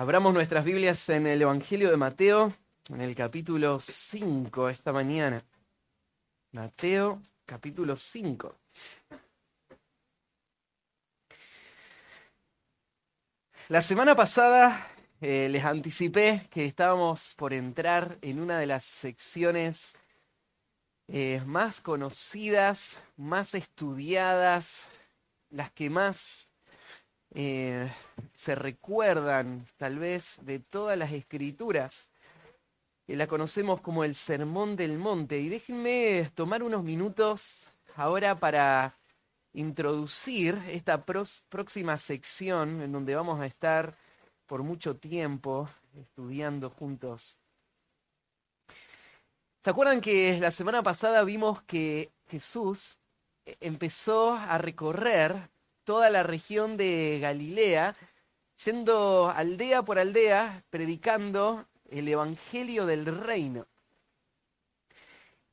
Abramos nuestras Biblias en el Evangelio de Mateo, en el capítulo 5 esta mañana. Mateo, capítulo 5. La semana pasada eh, les anticipé que estábamos por entrar en una de las secciones eh, más conocidas, más estudiadas, las que más eh, se recuerdan tal vez de todas las escrituras. que la conocemos como el Sermón del Monte. Y déjenme tomar unos minutos ahora para introducir esta próxima sección en donde vamos a estar por mucho tiempo estudiando juntos. ¿Se acuerdan que la semana pasada vimos que Jesús empezó a recorrer toda la región de Galilea, yendo aldea por aldea, predicando el Evangelio del Reino.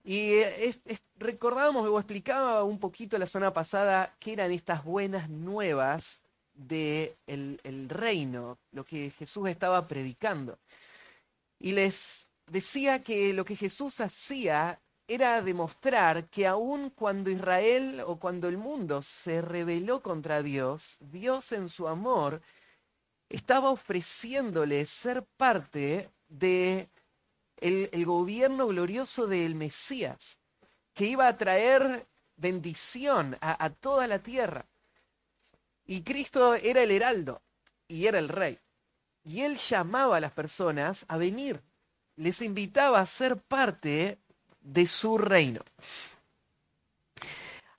Y recordábamos o explicaba un poquito la semana pasada qué eran estas buenas nuevas del de el reino, lo que Jesús estaba predicando. Y les decía que lo que Jesús hacía era demostrar que aun cuando Israel o cuando el mundo se rebeló contra Dios, Dios en su amor estaba ofreciéndole ser parte de el, gobierno glorioso del Mesías, que iba a traer bendición a, a toda la tierra. Y Cristo era el heraldo y era el rey. Y él llamaba a las personas a venir, les invitaba a ser parte de su reino.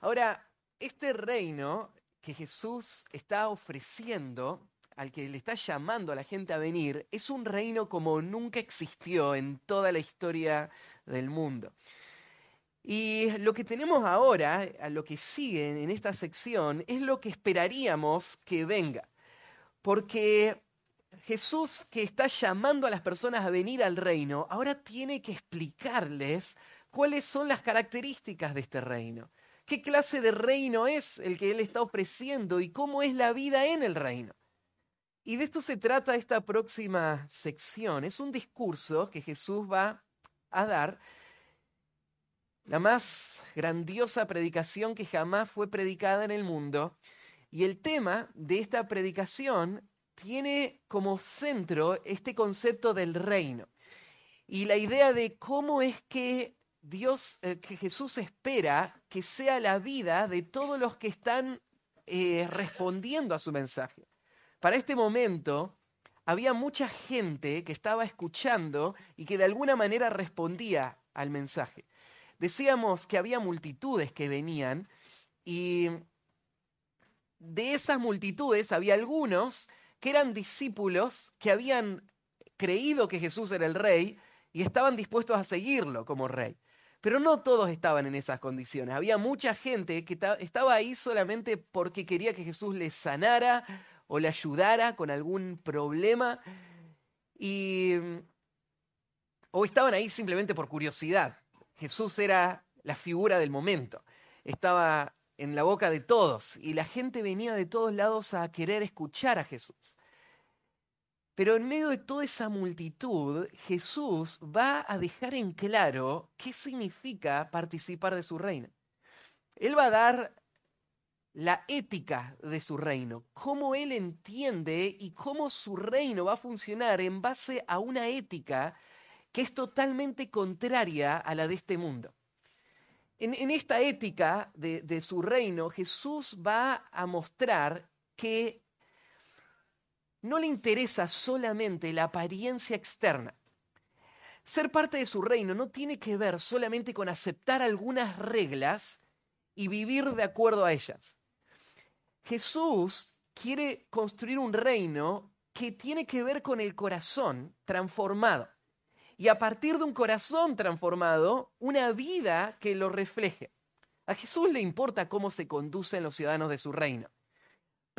Ahora, este reino que Jesús está ofreciendo, al que le está llamando a la gente a venir, es un reino como nunca existió en toda la historia del mundo. Y lo que tenemos ahora, a lo que sigue en esta sección, es lo que esperaríamos que venga. Porque Jesús que está llamando a las personas a venir al reino, ahora tiene que explicarles cuáles son las características de este reino. ¿Qué clase de reino es el que Él está ofreciendo y cómo es la vida en el reino? Y de esto se trata esta próxima sección. Es un discurso que Jesús va a dar, la más grandiosa predicación que jamás fue predicada en el mundo. Y el tema de esta predicación tiene como centro este concepto del reino y la idea de cómo es que Dios, eh, que Jesús espera que sea la vida de todos los que están eh, respondiendo a su mensaje. Para este momento había mucha gente que estaba escuchando y que de alguna manera respondía al mensaje. Decíamos que había multitudes que venían y de esas multitudes había algunos que eran discípulos que habían creído que Jesús era el rey y estaban dispuestos a seguirlo como rey. Pero no todos estaban en esas condiciones. Había mucha gente que estaba ahí solamente porque quería que Jesús les sanara o le ayudara con algún problema. Y, o estaban ahí simplemente por curiosidad. Jesús era la figura del momento. Estaba en la boca de todos y la gente venía de todos lados a querer escuchar a Jesús. Pero en medio de toda esa multitud, Jesús va a dejar en claro qué significa participar de su reino. Él va a dar la ética de su reino, cómo él entiende y cómo su reino va a funcionar en base a una ética que es totalmente contraria a la de este mundo. En, esta ética de, su reino, Jesús va a mostrar que no le interesa solamente la apariencia externa. Ser parte de su reino no tiene que ver solamente con aceptar algunas reglas y vivir de acuerdo a ellas. Jesús quiere construir un reino que tiene que ver con el corazón transformado. Y a partir de un corazón transformado, una vida que lo refleje. A Jesús le importa cómo se conducen los ciudadanos de su reino.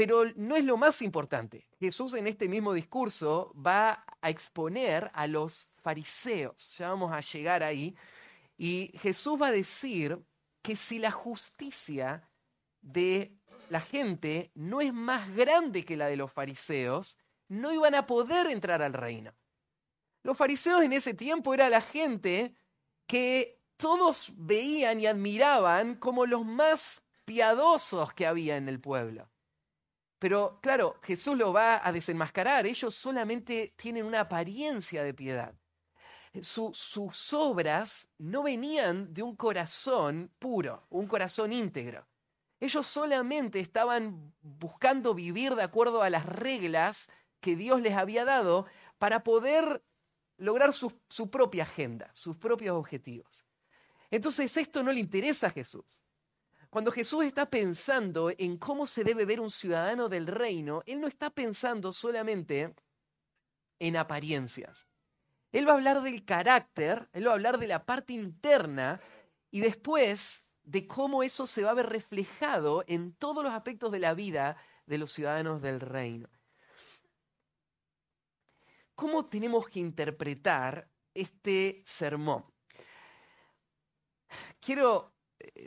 Pero no es lo más importante. Jesús en este mismo discurso va a exponer a los fariseos. Ya vamos a llegar ahí. Y Jesús va a decir que si la justicia de la gente no es más grande que la de los fariseos, no iban a poder entrar al reino. Los fariseos en ese tiempo era la gente que todos veían y admiraban como los más piadosos que había en el pueblo. Pero claro, Jesús lo va a desenmascarar. Ellos solamente tienen una apariencia de piedad. sus obras no venían de un corazón puro, un corazón íntegro. Ellos solamente estaban buscando vivir de acuerdo a las reglas que Dios les había dado para poder lograr su, propia agenda, sus propios objetivos. Entonces esto no le interesa a Jesús. Cuando Jesús está pensando en cómo se debe ver un ciudadano del reino, Él no está pensando solamente en apariencias. Él va a hablar del carácter, Él va a hablar de la parte interna y después de cómo eso se va a ver reflejado en todos los aspectos de la vida de los ciudadanos del reino. ¿Cómo tenemos que interpretar este sermón? Quiero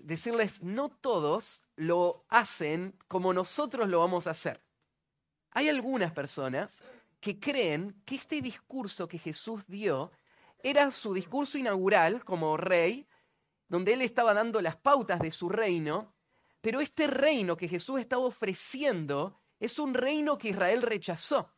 decirles, no todos lo hacen como nosotros lo vamos a hacer. Hay algunas personas que creen que este discurso que Jesús dio era su discurso inaugural como rey, donde él estaba dando las pautas de su reino, pero este reino que Jesús estaba ofreciendo es un reino que Israel rechazó.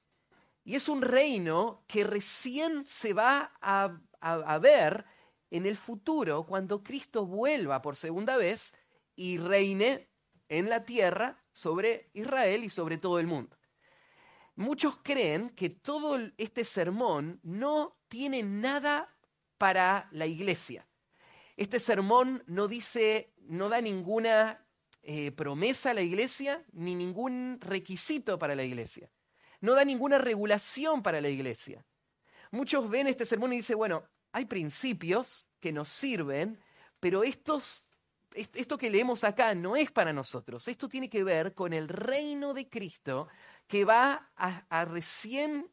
Y es un reino que recién se va a, ver en el futuro, cuando Cristo vuelva por segunda vez y reine en la tierra sobre Israel y sobre todo el mundo. Muchos creen que todo este sermón no tiene nada para la iglesia. Este sermón no dice, no da ninguna eh, promesa a la iglesia, ni ningún requisito para la iglesia. No da ninguna regulación para la iglesia. Muchos ven este sermón y dicen, bueno, hay principios que nos sirven, pero estos, esto que leemos acá no es para nosotros. Esto tiene que ver con el reino de Cristo que va a, a recién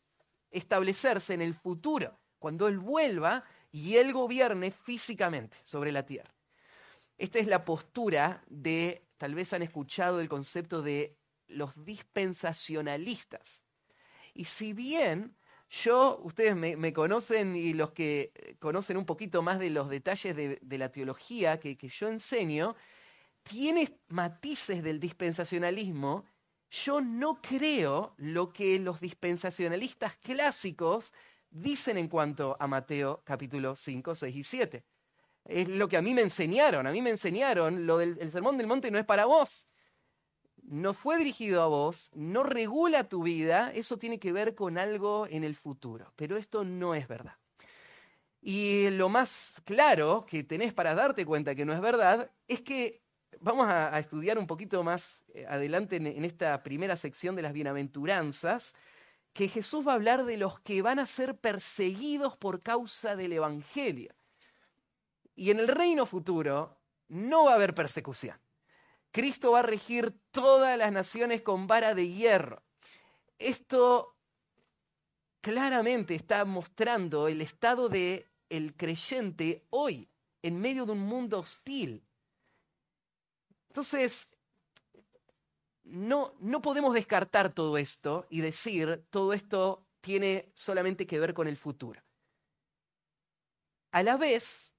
establecerse en el futuro, cuando Él vuelva y Él gobierne físicamente sobre la tierra. Esta es la postura de, tal vez han escuchado el concepto de los dispensacionalistas. Y si bien yo, ustedes me, conocen y los que conocen un poquito más de los detalles de, la teología que, que, yo enseño, tiene matices del dispensacionalismo. Yo no creo lo que los dispensacionalistas clásicos dicen en cuanto a Mateo capítulo 5, 6 y 7. Es lo que a mí me enseñaron. A mí me enseñaron, lo del el sermón del monte no es para vos no fue dirigido a vos, no regula tu vida, eso tiene que ver con algo en el futuro. Pero esto no es verdad. Y lo más claro que tenés para darte cuenta que no es verdad es que vamos a, estudiar un poquito más eh, adelante en esta primera sección de las bienaventuranzas, que Jesús va a hablar de los que van a ser perseguidos por causa del Evangelio. Y en el reino futuro no va a haber persecución. Cristo va a regir todas las naciones con vara de hierro. Esto claramente está mostrando el estado de el creyente hoy en medio de un mundo hostil. Entonces, no, no podemos descartar todo esto y decir todo esto tiene solamente que ver con el futuro. A la vez,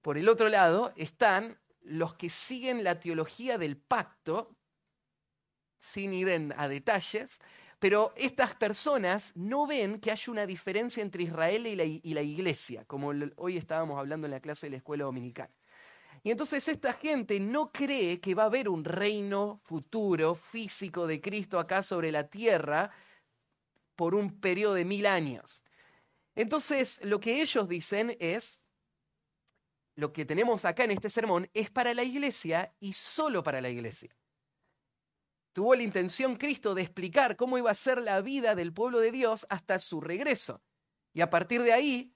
por el otro lado, están los que siguen la teología del pacto, sin ir a detalles, pero estas personas no ven que hay una diferencia entre Israel y la, y la, iglesia, como hoy estábamos hablando en la clase de la escuela dominical. Y entonces esta gente no cree que va a haber un reino futuro físico de Cristo acá sobre la tierra por un periodo de mil años. Entonces lo que ellos dicen es, lo que tenemos acá en este sermón es para la iglesia y solo para la iglesia. Tuvo la intención Cristo de explicar cómo iba a ser la vida del pueblo de Dios hasta su regreso. Y a partir de ahí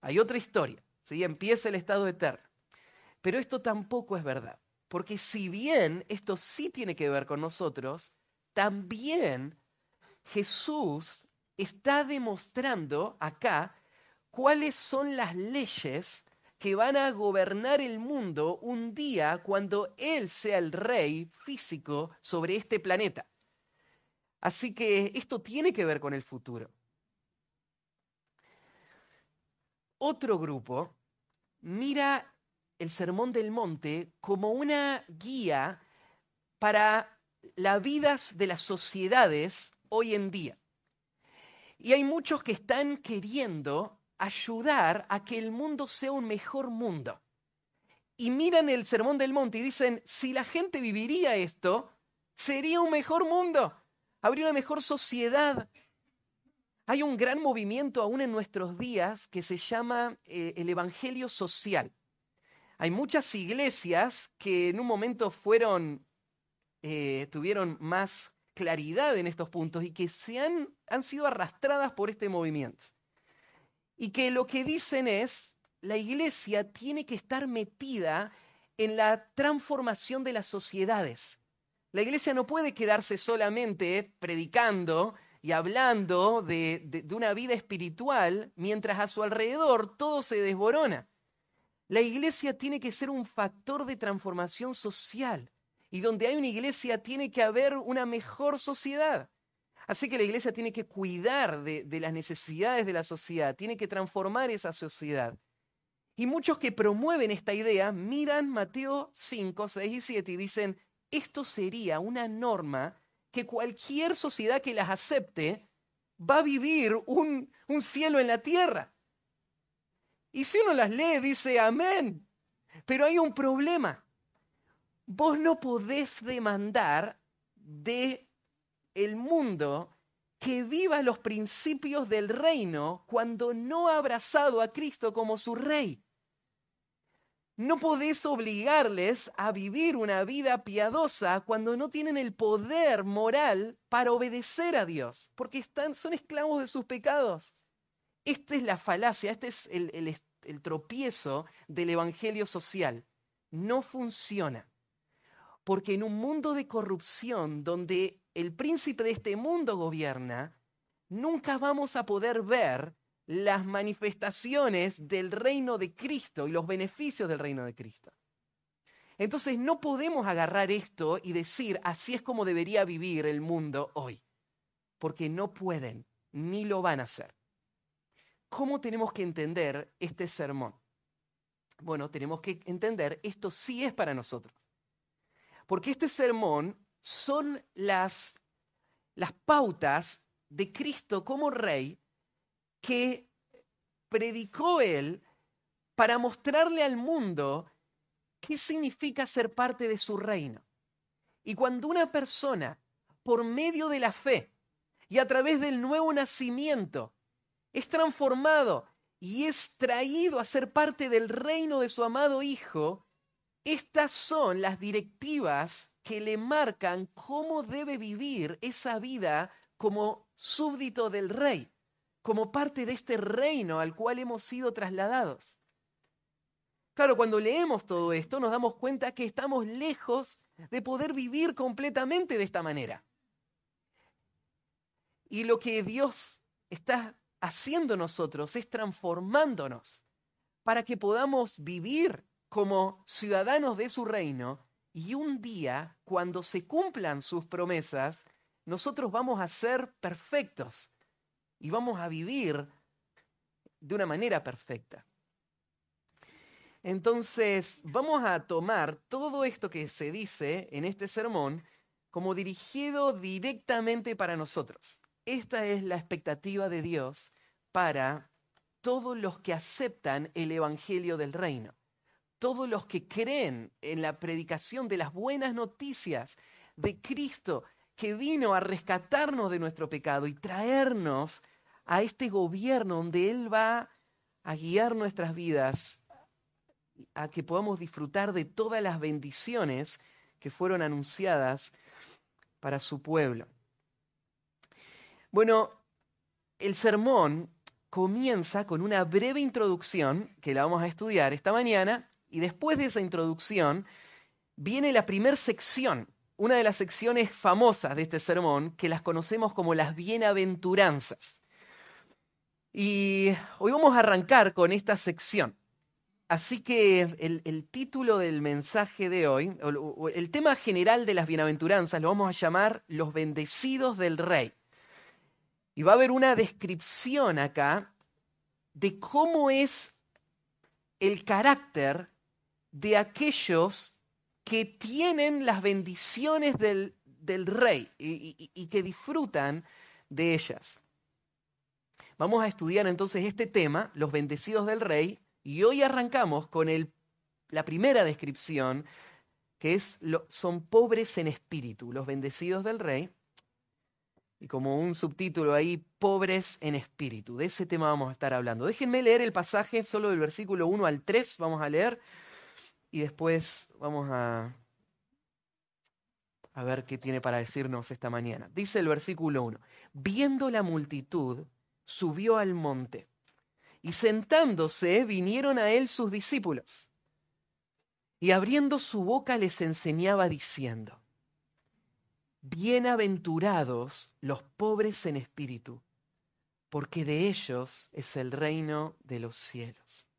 hay otra historia. ¿sí? Empieza el estado eterno. Pero esto tampoco es verdad. Porque si bien esto sí tiene que ver con nosotros, también Jesús está demostrando acá cuáles son las leyes que van a gobernar el mundo un día cuando Él sea el rey físico sobre este planeta. Así que esto tiene que ver con el futuro. Otro grupo mira el Sermón del Monte como una guía para las vidas de las sociedades hoy en día. Y hay muchos que están queriendo ayudar a que el mundo sea un mejor mundo. Y miran el Sermón del Monte y dicen, si la gente viviría esto, sería un mejor mundo, habría una mejor sociedad, hay un gran movimiento aún en nuestros días que se llama eh, el Evangelio Social. Hay muchas iglesias que en un momento fueron, eh, tuvieron más claridad en estos puntos y que se han, han sido arrastradas por este movimiento. Y que lo que dicen es, la iglesia tiene que estar metida en la transformación de las sociedades. La iglesia no puede quedarse solamente predicando y hablando de, una vida espiritual mientras a su alrededor todo se desborona. La iglesia tiene que ser un factor de transformación social y donde hay una iglesia tiene que haber una mejor sociedad. Así que la iglesia tiene que cuidar de, las necesidades de la sociedad, tiene que transformar esa sociedad. Y muchos que promueven esta idea miran Mateo 5, 6 y 7 y dicen, esto sería una norma que cualquier sociedad que las acepte va a vivir un, cielo en la tierra. Y si uno las lee, dice amén. Pero hay un problema. Vos no podés demandar de el mundo que viva los principios del reino cuando no ha abrazado a Cristo como su rey. No podés obligarles a vivir una vida piadosa cuando no tienen el poder moral para obedecer a Dios, porque están, son esclavos de sus pecados. Esta es la falacia, este es el, el tropiezo del evangelio social. No funciona. Porque en un mundo de corrupción donde el príncipe de este mundo gobierna, nunca vamos a poder ver las manifestaciones del reino de Cristo y los beneficios del reino de Cristo. Entonces no podemos agarrar esto y decir, así es como debería vivir el mundo hoy, porque no pueden ni lo van a hacer. ¿Cómo tenemos que entender este sermón? Bueno, tenemos que entender, esto sí es para nosotros. Porque este sermón son las, las pautas de Cristo como rey que predicó él para mostrarle al mundo qué significa ser parte de su reino. Y cuando una persona, por medio de la fe y a través del nuevo nacimiento, es transformado y es traído a ser parte del reino de su amado Hijo, estas son las directivas que le marcan cómo debe vivir esa vida como súbdito del rey como parte de este reino al cual hemos sido trasladados. Claro, cuando leemos todo esto nos damos cuenta que estamos lejos de poder vivir completamente de esta manera. Y lo que Dios está haciendo nosotros es transformándonos para que podamos vivir como ciudadanos de su reino y un día, cuando se cumplan sus promesas, nosotros vamos a ser perfectos y vamos a vivir de una manera perfecta. Entonces, vamos a tomar todo esto que se dice en este sermón como dirigido directamente para nosotros. Esta es la expectativa de Dios para todos los que aceptan el Evangelio del Reino, todos los que creen en la predicación de las buenas noticias de Cristo que vino a rescatarnos de nuestro pecado y traernos a este gobierno donde Él va a guiar nuestras vidas a que podamos disfrutar de todas las bendiciones que fueron anunciadas para su pueblo. Bueno, el sermón comienza con una breve introducción que la vamos a estudiar esta mañana y después de esa introducción viene la primera sección, una de las secciones famosas de este sermón que las conocemos como las bienaventuranzas. Y hoy vamos a arrancar con esta sección. Así que el, título del mensaje de hoy, el tema general de las bienaventuranzas, lo vamos a llamar los bendecidos del rey. Y va a haber una descripción acá de cómo es el carácter de aquellos que tienen las bendiciones del, rey y que disfrutan de ellas. Vamos a estudiar entonces este tema, los bendecidos del rey, y hoy arrancamos con el, la primera descripción, que es son pobres en espíritu, los bendecidos del rey. Y como un subtítulo ahí, pobres en espíritu. De ese tema vamos a estar hablando. Déjenme leer el pasaje solo del versículo 1 al 3, vamos a leer. Y después vamos a, a ver qué tiene para decirnos esta mañana. Dice el versículo 1, viendo la multitud, subió al monte y sentándose vinieron a él sus discípulos. Y abriendo su boca les enseñaba diciendo, Bienaventurados los pobres en espíritu, porque de ellos es el reino de los cielos.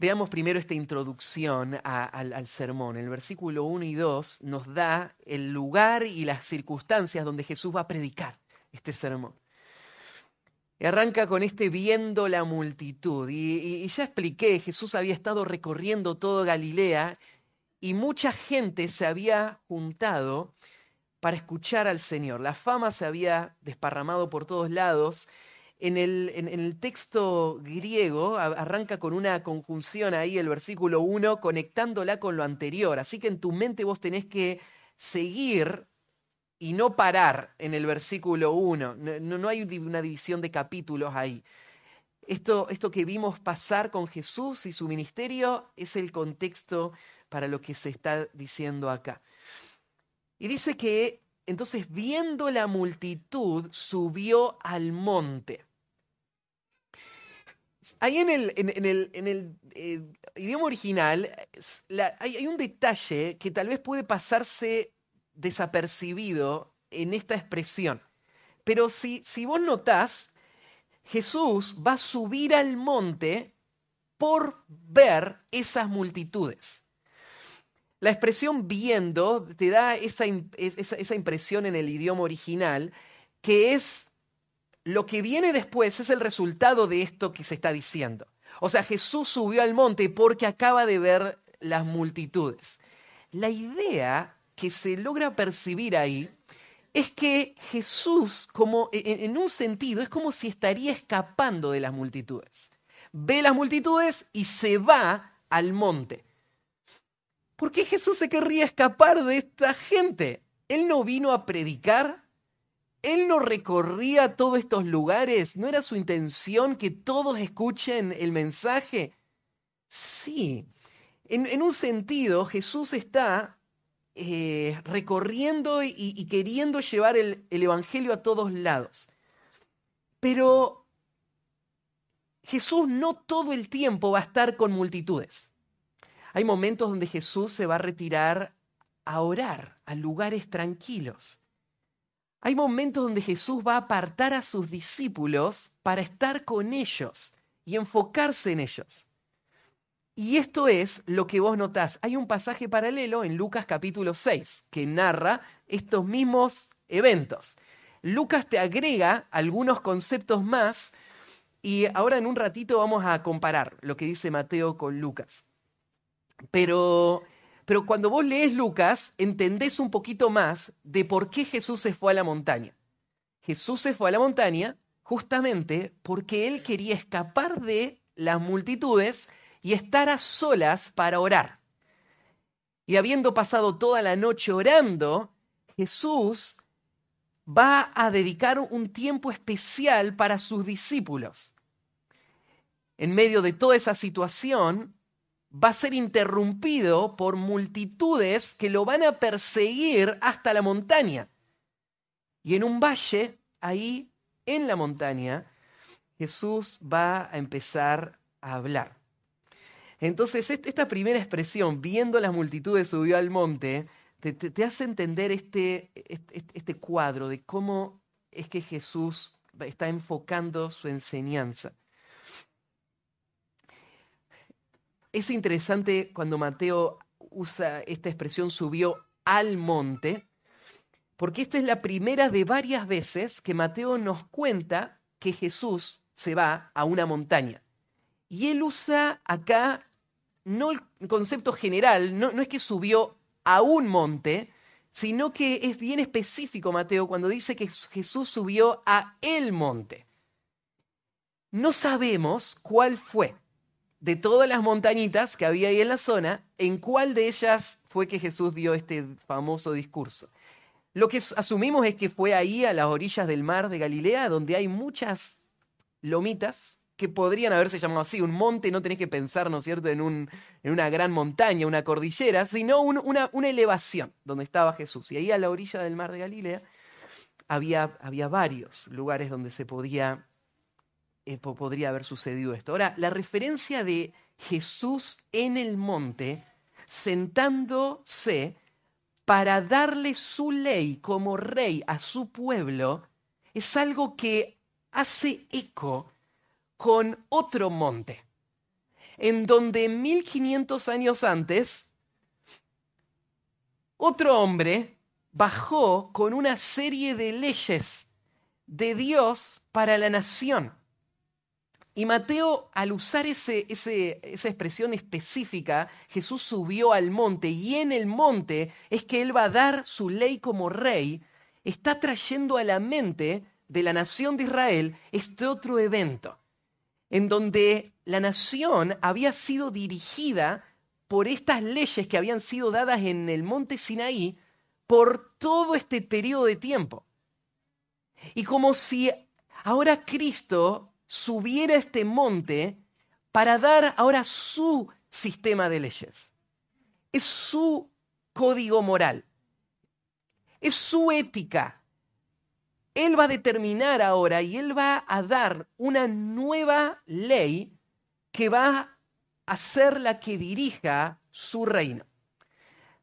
Veamos primero esta introducción al, sermón. El versículo 1 y 2 nos da el lugar y las circunstancias donde Jesús va a predicar este sermón. Y arranca con este viendo la multitud. Y, ya expliqué, Jesús había estado recorriendo todo Galilea y mucha gente se había juntado para escuchar al Señor. La fama se había desparramado por todos lados. En el, texto griego arranca con una conjunción ahí, el versículo 1, conectándola con lo anterior. Así que en tu mente vos tenés que seguir y no parar en el versículo 1. No, no, hay una división de capítulos ahí. Esto, esto que vimos pasar con Jesús y su ministerio es el contexto para lo que se está diciendo acá. Y dice que entonces viendo la multitud subió al monte. Ahí en el, eh, idioma original hay, un detalle que tal vez puede pasarse desapercibido en esta expresión. Pero si, vos notás, Jesús va a subir al monte por ver esas multitudes. La expresión viendo te da esa, impresión en el idioma original, que es lo que viene después, es el resultado de esto que se está diciendo. O sea, Jesús subió al monte porque acaba de ver las multitudes. La idea que se logra percibir ahí es que Jesús, como e, e, en un sentido, es como si estaría escapando de las multitudes. Ve las multitudes y se va al monte. ¿Por qué Jesús se querría escapar de esta gente? Él no vino a predicar, él no recorría todos estos lugares, ¿no era su intención que todos escuchen el mensaje? Sí, en, un sentido Jesús está eh, recorriendo y, queriendo llevar el, el Evangelio a todos lados. Pero Jesús no todo el tiempo va a estar con multitudes. Hay momentos donde Jesús se va a retirar a orar a lugares tranquilos. Hay momentos donde Jesús va a apartar a sus discípulos para estar con ellos y enfocarse en ellos. Y esto es lo que vos notás. Hay un pasaje paralelo en Lucas capítulo 6 que narra estos mismos eventos. Lucas te agrega algunos conceptos más y ahora en un ratito vamos a comparar lo que dice Mateo con Lucas. Pero, pero cuando vos lees Lucas, entendés un poquito más de por qué Jesús se fue a la montaña. Jesús se fue a la montaña justamente porque él quería escapar de las multitudes y estar a solas para orar. Y habiendo pasado toda la noche orando, Jesús va a dedicar un tiempo especial para sus discípulos. En medio de toda esa situación, va a ser interrumpido por multitudes que lo van a perseguir hasta la montaña. Y en un valle, ahí en la montaña, Jesús va a empezar a hablar. Entonces, esta primera expresión, viendo las multitudes subió al monte, te, hace entender este, este, este, cuadro de cómo es que Jesús está enfocando su enseñanza. Es interesante cuando Mateo usa esta expresión subió al monte, porque esta es la primera de varias veces que Mateo nos cuenta que Jesús se va a una montaña. Y él usa acá no el concepto general, no, no es que subió a un monte, sino que es bien específico Mateo cuando dice que Jesús subió a el monte. No sabemos cuál fue de todas las montañitas que había ahí en la zona, en cuál de ellas fue que Jesús dio este famoso discurso. Lo que asumimos es que fue ahí a las orillas del mar de Galilea, donde hay muchas lomitas que podrían haberse llamado así. Un monte no tenés que pensar, ¿no es cierto?, en, un, en una gran montaña, una cordillera, sino una, una, elevación donde estaba Jesús. Y ahí a la orilla del mar de Galilea había, había varios lugares donde se podía, eh, podría haber sucedido esto. Ahora, la referencia de Jesús en el monte, sentándose para darle su ley como rey a su pueblo, es algo que hace eco con otro monte, en donde 1500 años antes, otro hombre bajó con una serie de leyes de Dios para la nación. Y Mateo, al usar ese, esa expresión específica, Jesús subió al monte y en el monte es que Él va a dar su ley como rey, está trayendo a la mente de la nación de Israel este otro evento en donde la nación había sido dirigida por estas leyes que habían sido dadas en el monte Sinaí por todo este periodo de tiempo. Y como si ahora Cristo subiera este monte para dar ahora su sistema de leyes. Es su código moral. Es su ética él va a determinar ahora y Él va a dar una nueva ley que va a ser la que dirija su reino.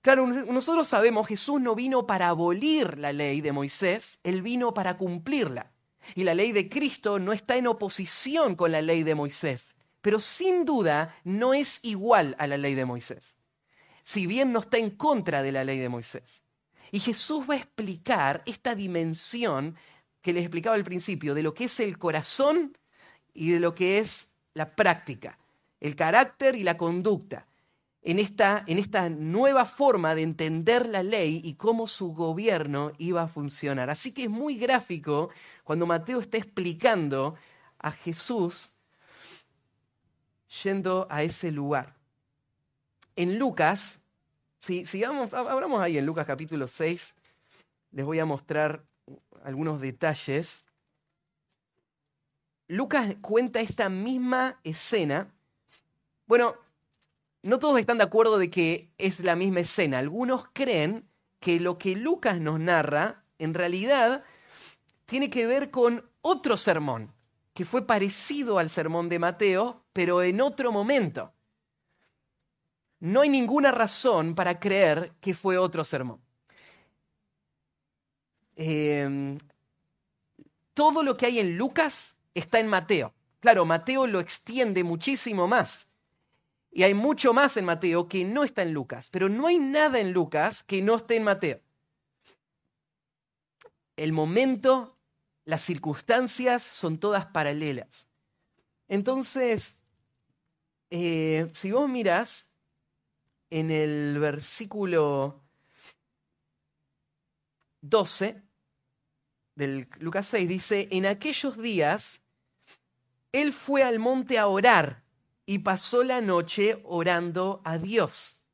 Claro, nosotros sabemos, Jesús no vino para abolir la ley de Moisés, Él vino para cumplirla. Y la ley de Cristo no está en oposición con la ley de Moisés, pero sin duda no es igual a la ley de Moisés. Si bien no está en contra de la ley de Moisés. Y Jesús va a explicar esta dimensión que les explicaba al principio, de lo que es el corazón y de lo que es la práctica, el carácter y la conducta, en esta, en esta nueva forma de entender la ley y cómo su gobierno iba a funcionar. Así que es muy gráfico cuando Mateo está explicando a Jesús yendo a ese lugar. En Lucas si, sigamos, abramos ahí en Lucas capítulo 6, les voy a mostrar algunos detalles. Lucas cuenta esta misma escena. Bueno, no todos están de acuerdo de que es la misma escena. Algunos creen que lo que Lucas nos narra, en realidad, tiene que ver con otro sermón, que fue parecido al sermón de Mateo, pero en otro momento no hay ninguna razón para creer que fue otro sermón. Em, todo lo que hay en Lucas está en Mateo. Claro, Mateo lo extiende muchísimo más. Y hay mucho más en Mateo que no está en Lucas. Pero no hay nada en Lucas que no esté en Mateo. El momento, las circunstancias son todas paralelas. Entonces, eh, si vos mirás, en el versículo 12 del Lucas 6 dice, en aquellos días él fue al monte a orar y pasó la noche orando a Dios.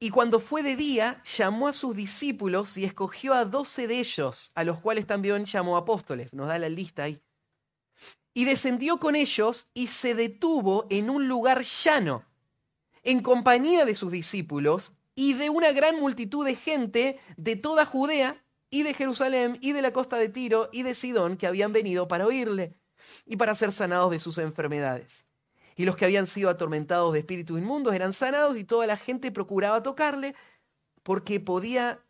Y cuando fue de día, llamó a sus discípulos y escogió a doce de ellos, a los cuales también llamó apóstoles. Nos da la lista ahí y descendió con ellos y se detuvo en un lugar llano, en compañía de sus discípulos y de una gran multitud de gente de toda Judea y de Jerusalén y de la costa de Tiro y de Sidón que habían venido para oírle y para ser sanados de sus enfermedades. Y los que habían sido atormentados de espíritus inmundos eran sanados y toda la gente procuraba tocarle porque podía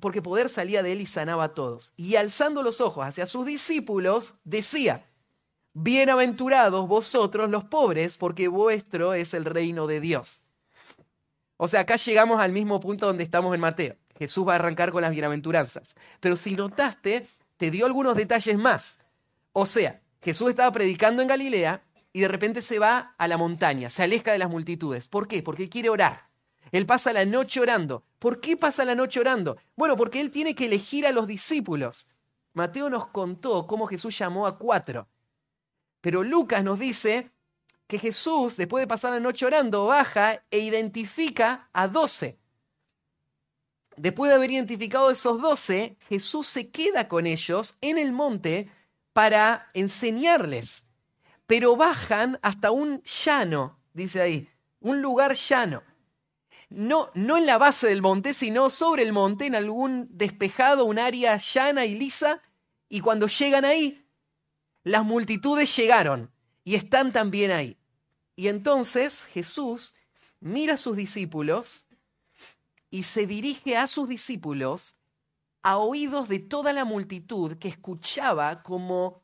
porque poder salía de él y sanaba a todos. Y alzando los ojos hacia sus discípulos, decía, bienaventurados vosotros los pobres, porque vuestro es el reino de Dios. O sea, acá llegamos al mismo punto donde estamos en Mateo. Jesús va a arrancar con las bienaventuranzas. Pero si notaste, te dio algunos detalles más. O sea, Jesús estaba predicando en Galilea y de repente se va a la montaña, se aleja de las multitudes. ¿Por qué? Porque quiere orar. Él pasa la noche orando. ¿Por qué pasa la noche orando? Bueno, porque él tiene que elegir a los discípulos. Mateo nos contó cómo Jesús llamó a cuatro. Pero Lucas nos dice que Jesús, después de pasar la noche orando, baja e identifica a doce. Después de haber identificado a esos doce, Jesús se queda con ellos en el monte para enseñarles. Pero bajan hasta un llano, dice ahí, un lugar llano no, no en la base del monte, sino sobre el monte, en algún despejado, un área llana y lisa, y cuando llegan ahí, las multitudes llegaron y están también ahí. Y entonces Jesús mira a sus discípulos y se dirige a sus discípulos a oídos de toda la multitud que escuchaba como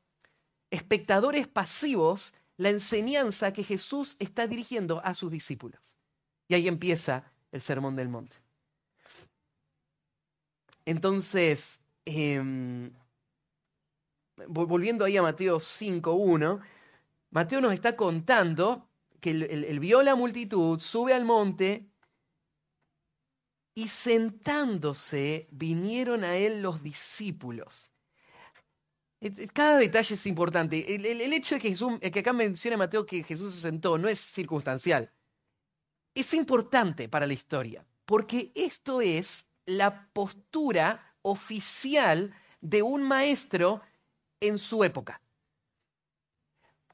espectadores pasivos la enseñanza que Jesús está dirigiendo a sus discípulos. Y ahí empieza el Sermón del Monte. Entonces, em, volviendo ahí a Mateo 5.1, Mateo nos está contando que él, vio la multitud, sube al monte y sentándose vinieron a él los discípulos. Cada detalle es importante. El, hecho de que, Jesús, que acá menciona Mateo que Jesús se sentó no es circunstancial es importante para la historia, porque esto es la postura oficial de un maestro en su época.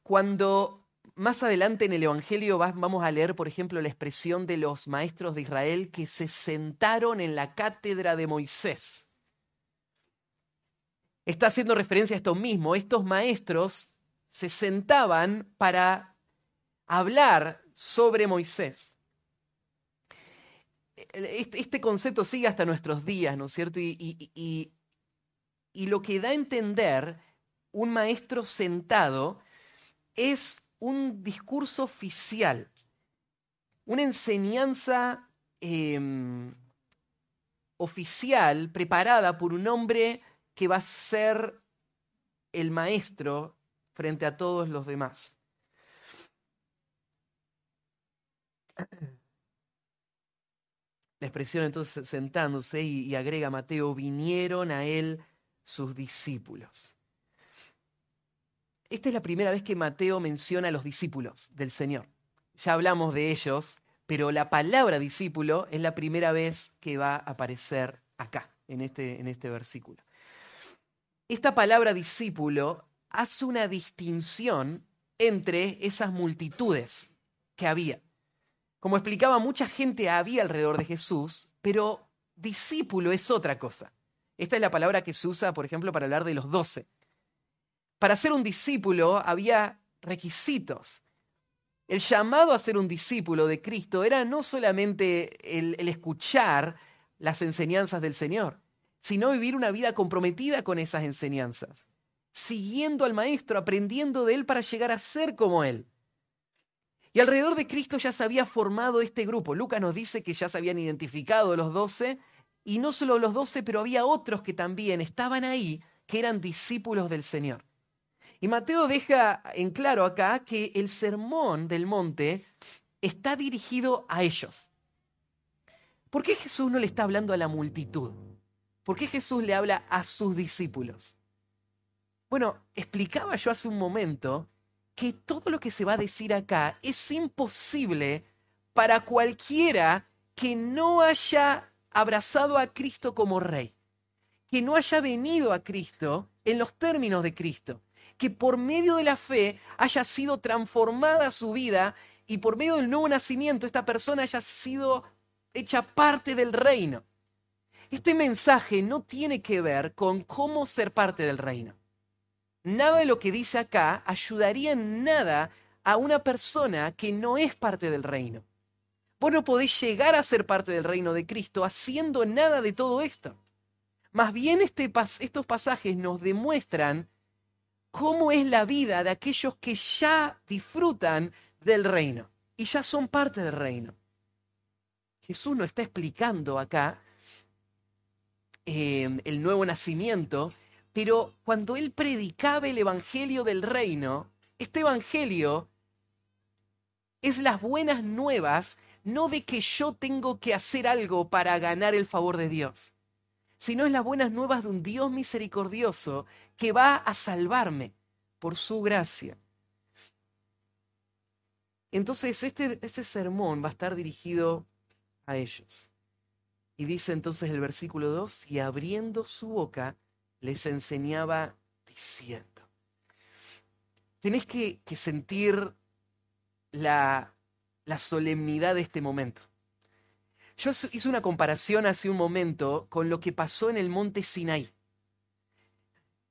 Cuando más adelante en el Evangelio vamos a leer, por ejemplo, la expresión de los maestros de Israel que se sentaron en la cátedra de Moisés. Está haciendo referencia a esto mismo. Estos maestros se sentaban para hablar sobre Moisés este concepto sigue hasta nuestros días, ¿no es cierto? Y, lo que da a entender un maestro sentado es un discurso oficial, una enseñanza em, oficial preparada por un hombre que va a ser el maestro frente a todos los demás. La expresión entonces sentándose y, agrega Mateo, vinieron a él sus discípulos. Esta es la primera vez que Mateo menciona a los discípulos del Señor. Ya hablamos de ellos, pero la palabra discípulo es la primera vez que va a aparecer acá, en este, en este versículo. Esta palabra discípulo hace una distinción entre esas multitudes que había. Como explicaba, mucha gente había alrededor de Jesús, pero discípulo es otra cosa. Esta es la palabra que se usa, por ejemplo, para hablar de los doce. Para ser un discípulo había requisitos. El llamado a ser un discípulo de Cristo era no solamente el, escuchar las enseñanzas del Señor, sino vivir una vida comprometida con esas enseñanzas, siguiendo al Maestro, aprendiendo de Él para llegar a ser como Él. Y alrededor de Cristo ya se había formado este grupo. Lucas nos dice que ya se habían identificado los doce, y no solo los doce, pero había otros que también estaban ahí, que eran discípulos del Señor. Y Mateo deja en claro acá que el sermón del monte está dirigido a ellos. ¿Por qué Jesús no le está hablando a la multitud? ¿Por qué Jesús le habla a sus discípulos? Bueno, explicaba yo hace un momento que todo lo que se va a decir acá es imposible para cualquiera que no haya abrazado a Cristo como rey, que no haya venido a Cristo en los términos de Cristo, que por medio de la fe haya sido transformada su vida y por medio del nuevo nacimiento esta persona haya sido hecha parte del reino. Este mensaje no tiene que ver con cómo ser parte del reino. Nada de lo que dice acá ayudaría en nada a una persona que no es parte del reino. Vos no podés llegar a ser parte del reino de Cristo haciendo nada de todo esto. Más bien este estos pasajes nos demuestran cómo es la vida de aquellos que ya disfrutan del reino y ya son parte del reino. Jesús no está explicando acá eh, el nuevo nacimiento, pero cuando él predicaba el Evangelio del reino, este Evangelio es las buenas nuevas, no de que yo tengo que hacer algo para ganar el favor de Dios, sino es las buenas nuevas de un Dios misericordioso que va a salvarme por su gracia. Entonces, este, este sermón va a estar dirigido a ellos. Y dice entonces el versículo 2, y abriendo su boca, les enseñaba diciendo. Tenés que, que sentir la, la solemnidad de este momento. Yo hice una comparación hace un momento con lo que pasó en el monte Sinaí.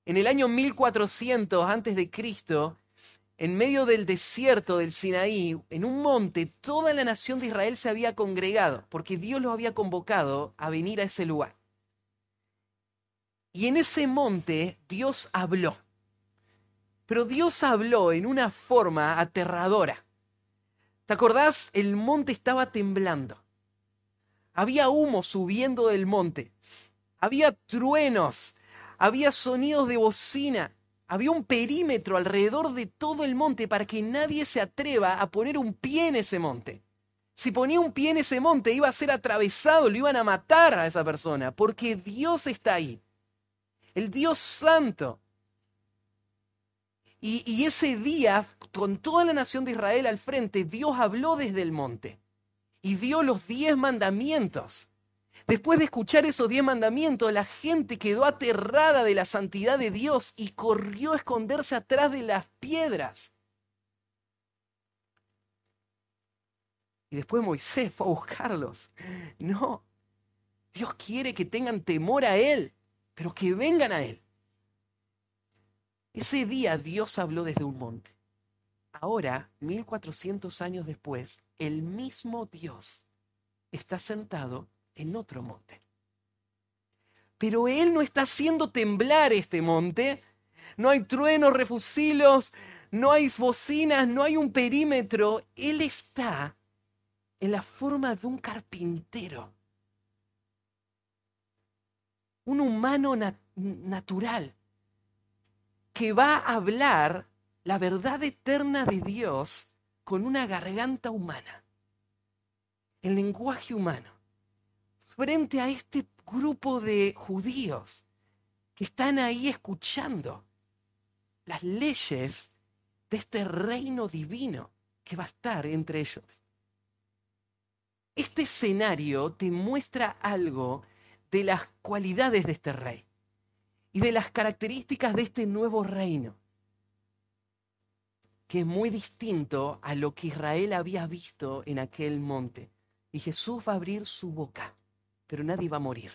En el año 1400 antes de Cristo, en medio del desierto del Sinaí, en un monte, toda la nación de Israel se había congregado, porque Dios los había convocado a venir a ese lugar. Y en ese monte Dios habló. Pero Dios habló en una forma aterradora. ¿Te acordás? El monte estaba temblando. Había humo subiendo del monte. Había truenos. Había sonidos de bocina. Había un perímetro alrededor de todo el monte para que nadie se atreva a poner un pie en ese monte. Si ponía un pie en ese monte iba a ser atravesado, lo iban a matar a esa persona, porque Dios está ahí. El Dios santo. Y, ese día, con toda la nación de Israel al frente, Dios habló desde el monte y dio los diez mandamientos. Después de escuchar esos diez mandamientos, la gente quedó aterrada de la santidad de Dios y corrió a esconderse atrás de las piedras. Y después Moisés fue a buscarlos. No, Dios quiere que tengan temor a Él, pero que vengan a Él. Ese día Dios habló desde un monte. Ahora, 1400 años después, el mismo Dios está sentado en otro monte. Pero Él no está haciendo temblar este monte. No hay truenos, refusilos, no hay bocinas, no hay un perímetro. Él está en la forma de un carpintero. Un humano natural que va a hablar la verdad eterna de Dios con una garganta humana, el lenguaje humano, frente a este grupo de judíos que están ahí escuchando las leyes de este reino divino que va a estar entre ellos. Este escenario te muestra algo de las cualidades de este rey y de las características de este nuevo reino, que es muy distinto a lo que Israel había visto en aquel monte. Y Jesús va a abrir su boca, pero nadie va a morir.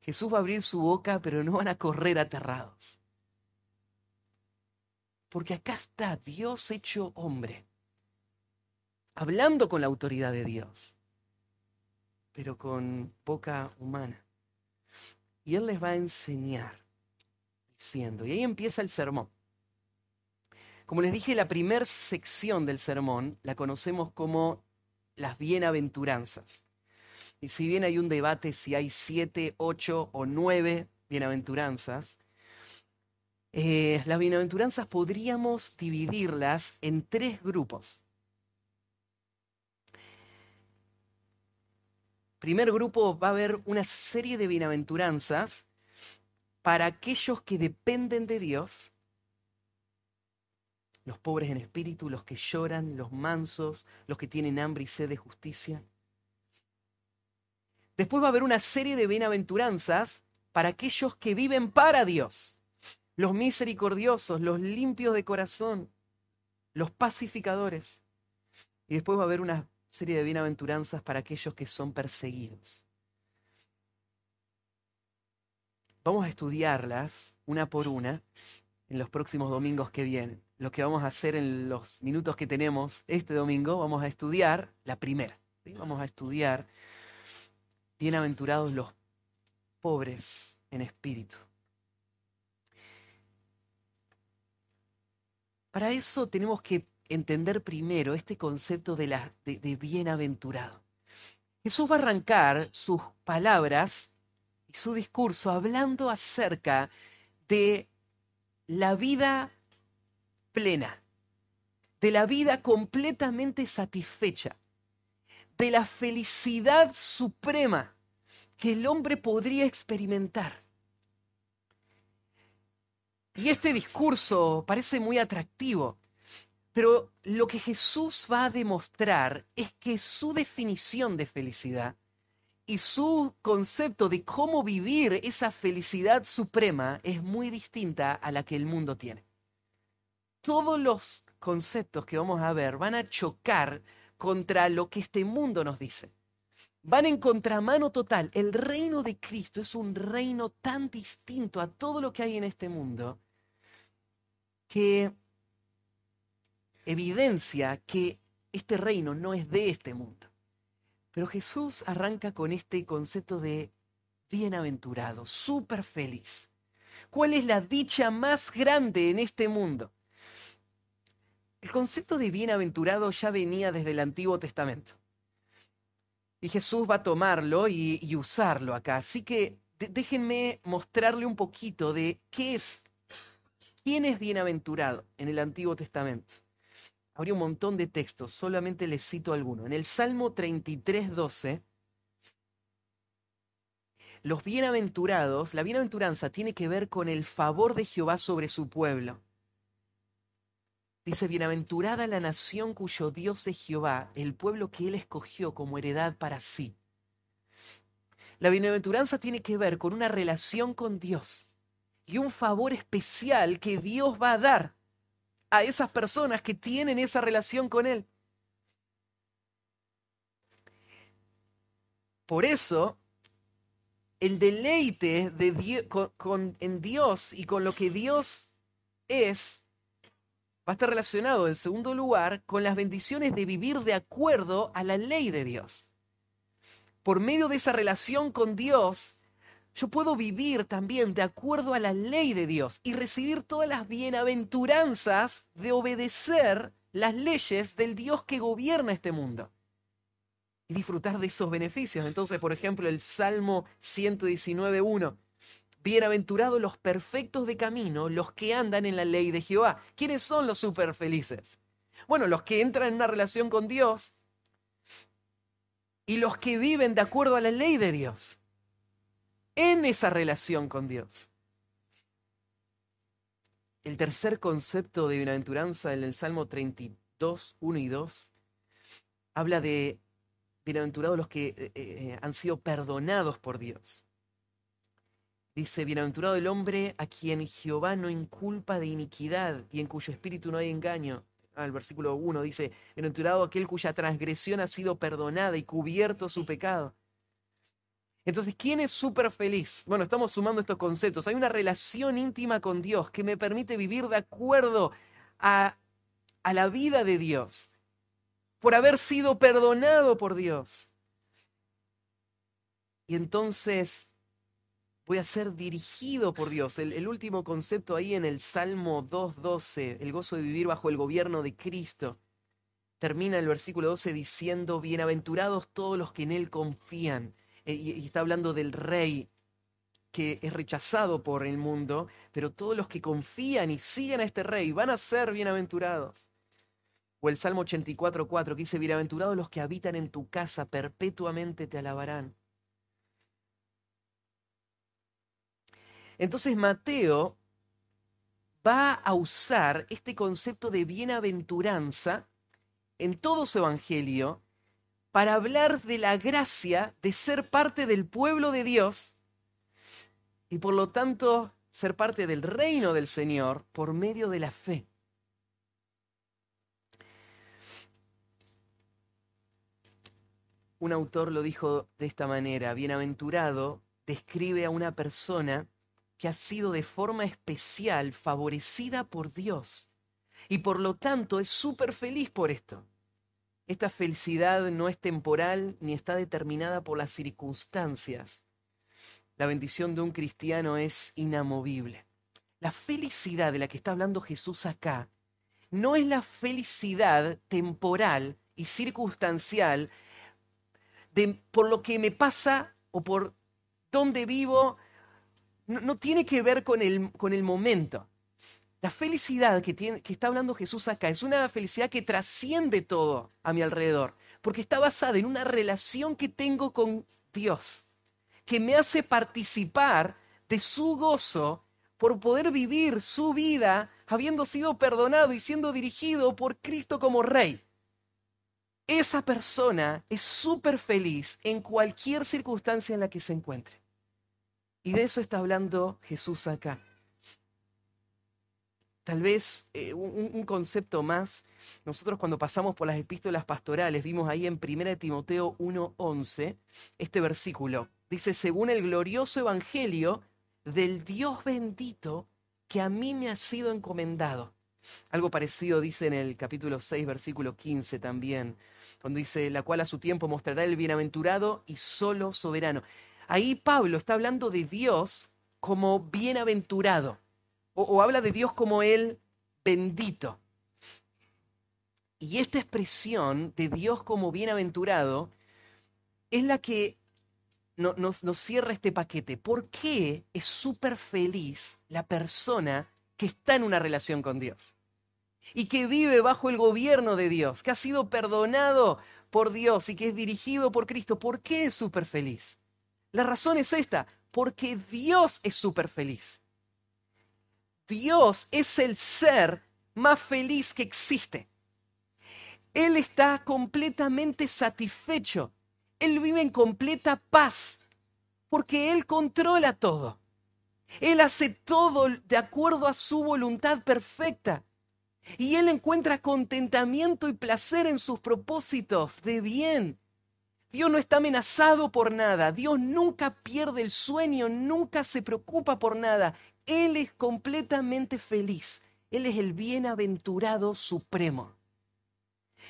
Jesús va a abrir su boca, pero no van a correr aterrados. Porque acá está Dios hecho hombre, hablando con la autoridad de Dios, pero con boca humana. Y Él les va a enseñar diciendo, y ahí empieza el sermón. Como les dije, la primera sección del sermón la conocemos como las bienaventuranzas. Y si bien hay un debate si hay siete, ocho o nueve bienaventuranzas, eh, las bienaventuranzas podríamos dividirlas en tres grupos. Primer grupo va a haber una serie de bienaventuranzas para aquellos que dependen de Dios, los pobres en espíritu, los que lloran, los mansos, los que tienen hambre y sed de justicia. Después va a haber una serie de bienaventuranzas para aquellos que viven para Dios, los misericordiosos, los limpios de corazón, los pacificadores. Y después va a haber una serie de bienaventuranzas para aquellos que son perseguidos. Vamos a estudiarlas una por una en los próximos domingos que vienen. Lo que vamos a hacer en los minutos que tenemos este domingo, vamos a estudiar la primera. Vamos a estudiar bienaventurados los pobres en espíritu. Para eso tenemos que entender primero este concepto de, la, de, bienaventurado. Jesús va a arrancar sus palabras y su discurso hablando acerca de la vida plena, de la vida completamente satisfecha, de la felicidad suprema que el hombre podría experimentar. Y este discurso parece muy atractivo, pero lo que Jesús va a demostrar es que su definición de felicidad y su concepto de cómo vivir esa felicidad suprema es muy distinta a la que el mundo tiene. Todos los conceptos que vamos a ver van a chocar contra lo que este mundo nos dice. Van en contramano total. El reino de Cristo es un reino tan distinto a todo lo que hay en este mundo que evidencia que este reino no es de este mundo. Pero Jesús arranca con este concepto de bienaventurado, súper feliz. ¿Cuál es la dicha más grande en este mundo? El concepto de bienaventurado ya venía desde el Antiguo Testamento. Y Jesús va a tomarlo y, usarlo acá. Así que déjenme mostrarle un poquito de qué es, quién es bienaventurado en el Antiguo Testamento. Habría un montón de textos, solamente les cito alguno. En el Salmo 33, 12, los bienaventurados, la bienaventuranza tiene que ver con el favor de Jehová sobre su pueblo. Dice, bienaventurada la nación cuyo Dios es Jehová, el pueblo que él escogió como heredad para sí. La bienaventuranza tiene que ver con una relación con Dios y un favor especial que Dios va a dar a esas personas que tienen esa relación con Él. Por eso, el deleite de en Dios y con lo que Dios es va a estar relacionado, en segundo lugar, con las bendiciones de vivir de acuerdo a la ley de Dios. Por medio de esa relación con Dios, yo puedo vivir también de acuerdo a la ley de Dios y recibir todas las bienaventuranzas de obedecer las leyes del Dios que gobierna este mundo. Y disfrutar de esos beneficios. Entonces, por ejemplo, el Salmo 119.1. Bienaventurados los perfectos de camino, los que andan en la ley de Jehová. ¿Quiénes son los super felices? Bueno, los que entran en una relación con Dios y los que viven de acuerdo a la ley de Dios en esa relación con Dios. El tercer concepto de bienaventuranza en el Salmo 32, 1 y 2 habla de bienaventurados los que eh, eh, han sido perdonados por Dios. Dice, bienaventurado el hombre a quien Jehová no inculpa de iniquidad y en cuyo espíritu no hay engaño. Al versículo 1 dice, bienaventurado aquel cuya transgresión ha sido perdonada y cubierto su pecado. Entonces, ¿quién es súper feliz? Bueno, estamos sumando estos conceptos. Hay una relación íntima con Dios que me permite vivir de acuerdo a, a la vida de Dios, por haber sido perdonado por Dios. Y entonces voy a ser dirigido por Dios. El, último concepto ahí en el Salmo 2.12, el gozo de vivir bajo el gobierno de Cristo. Termina el versículo 12 diciendo, bienaventurados todos los que en Él confían. Eh, y está hablando del rey que es rechazado por el mundo, pero todos los que confían y siguen a este rey van a ser bienaventurados. O el Salmo 84.4 que dice, bienaventurados los que habitan en tu casa, perpetuamente te alabarán. Entonces Mateo va a usar este concepto de bienaventuranza en todo su evangelio para hablar de la gracia de ser parte del pueblo de Dios y por lo tanto ser parte del reino del Señor por medio de la fe. Un autor lo dijo de esta manera, bienaventurado describe a una persona que ha sido de forma especial favorecida por Dios y por lo tanto es súper feliz por esto. Esta felicidad no es temporal ni está determinada por las circunstancias. La bendición de un cristiano es inamovible. La felicidad de la que está hablando Jesús acá no es la felicidad temporal y circunstancial de, por lo que me pasa o por dónde vivo, no, tiene que ver con el, con el momento. La felicidad que, tiene, que está hablando Jesús acá es una felicidad que trasciende todo a mi alrededor, porque está basada en una relación que tengo con Dios, que me hace participar de su gozo por poder vivir su vida habiendo sido perdonado y siendo dirigido por Cristo como Rey. Esa persona es súper feliz en cualquier circunstancia en la que se encuentre. Y de eso está hablando Jesús acá. Tal vez eh, un, concepto más. Nosotros cuando pasamos por las epístolas pastorales vimos ahí en 1 Timoteo 1.11 este versículo. Dice, según el glorioso evangelio del Dios bendito que a mí me ha sido encomendado. Algo parecido dice en el capítulo 6, versículo 15 también, cuando dice, la cual a su tiempo mostrará el bienaventurado y solo soberano. Ahí Pablo está hablando de Dios como bienaventurado, o, habla de Dios como el bendito. Y esta expresión de Dios como bienaventurado es la que nos, nos, cierra este paquete. ¿Por qué es súper feliz la persona que está en una relación con Dios? Y que vive bajo el gobierno de Dios, que ha sido perdonado por Dios y que es dirigido por Cristo. ¿Por qué es súper feliz? La razón es esta, porque Dios es súper feliz. Dios es el ser más feliz que existe. Él está completamente satisfecho. Él vive en completa paz, porque Él controla todo. Él hace todo de acuerdo a su voluntad perfecta. Y Él encuentra contentamiento y placer en sus propósitos de bien. Dios no está amenazado por nada. Dios nunca pierde el sueño, nunca se preocupa por nada. Él es completamente feliz. Él es el bienaventurado supremo.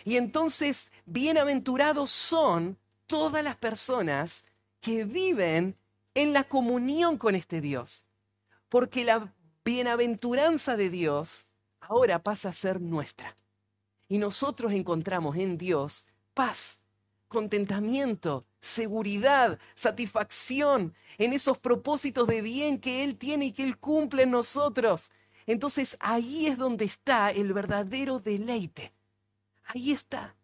Y entonces, bienaventurados son todas las personas que viven en la comunión con este Dios. Porque la bienaventuranza de Dios ahora pasa a ser nuestra. Y nosotros encontramos en Dios paz, contentamiento, seguridad, satisfacción en esos propósitos de bien que Él tiene y que Él cumple en nosotros. Entonces ahí es donde está el verdadero deleite. Ahí está.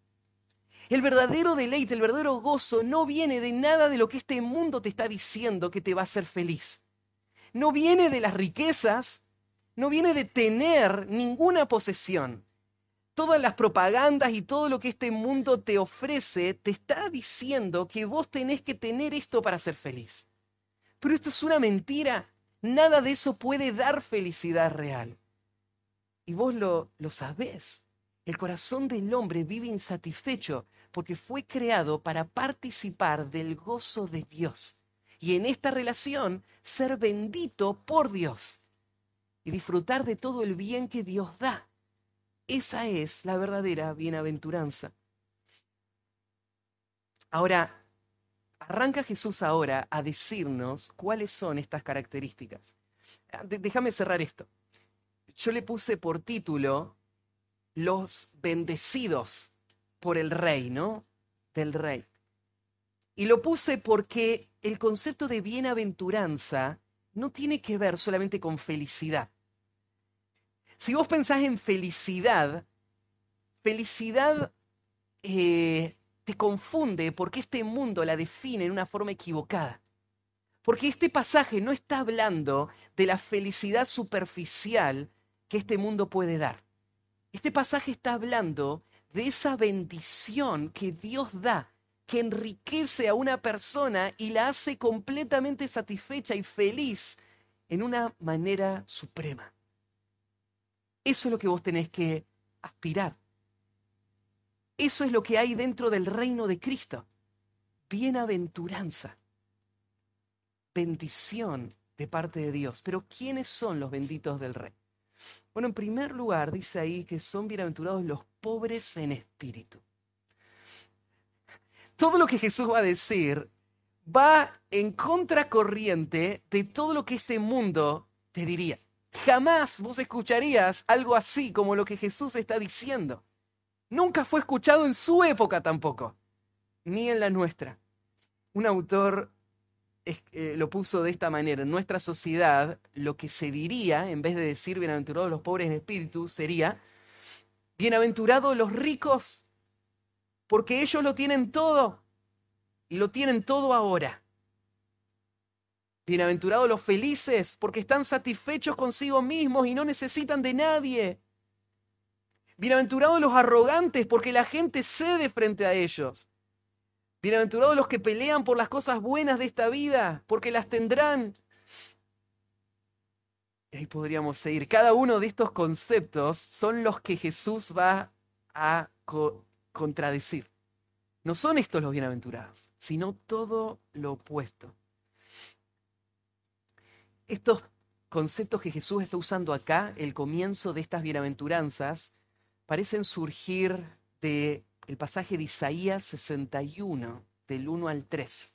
El verdadero deleite, el verdadero gozo no viene de nada de lo que este mundo te está diciendo que te va a hacer feliz. No viene de las riquezas, no viene de tener ninguna posesión todas las propagandas y todo lo que este mundo te ofrece te está diciendo que vos tenés que tener esto para ser feliz. Pero esto es una mentira. Nada de eso puede dar felicidad real. Y vos lo, lo sabés. El corazón del hombre vive insatisfecho porque fue creado para participar del gozo de Dios. Y en esta relación ser bendito por Dios y disfrutar de todo el bien que Dios da. Esa es la verdadera bienaventuranza. Ahora, arranca Jesús ahora a decirnos cuáles son estas características. Ah, déjame cerrar esto. Yo le puse por título los bendecidos por el reino del rey. Y lo puse porque el concepto de bienaventuranza no tiene que ver solamente con felicidad. Si vos pensás en felicidad, felicidad eh, te confunde porque este mundo la define en una forma equivocada. Porque este pasaje no está hablando de la felicidad superficial que este mundo puede dar. Este pasaje está hablando de esa bendición que Dios da, que enriquece a una persona y la hace completamente satisfecha y feliz en una manera suprema. Eso es lo que vos tenés que aspirar. Eso es lo que hay dentro del reino de Cristo. Bienaventuranza. Bendición de parte de Dios. Pero ¿quiénes son los benditos del rey? Bueno, en primer lugar dice ahí que son bienaventurados los pobres en espíritu. Todo lo que Jesús va a decir va en contracorriente de todo lo que este mundo te diría. Jamás vos escucharías algo así como lo que Jesús está diciendo. Nunca fue escuchado en su época tampoco, ni en la nuestra. Un autor eh, lo puso de esta manera. En nuestra sociedad, lo que se diría, en vez de decir bienaventurados los pobres en espíritu, sería bienaventurados los ricos, porque ellos lo tienen todo y lo tienen todo ahora. Bienaventurados los felices, porque están satisfechos consigo mismos y no necesitan de nadie. Bienaventurados los arrogantes, porque la gente cede frente a ellos. Bienaventurados los que pelean por las cosas buenas de esta vida, porque las tendrán. Y ahí podríamos seguir. Cada uno de estos conceptos son los que Jesús va a contradecir. No son estos los bienaventurados, sino todo lo opuesto. Estos conceptos que Jesús está usando acá, el comienzo de estas bienaventuranzas, parecen surgir de el pasaje de Isaías 61, del 1 al 3.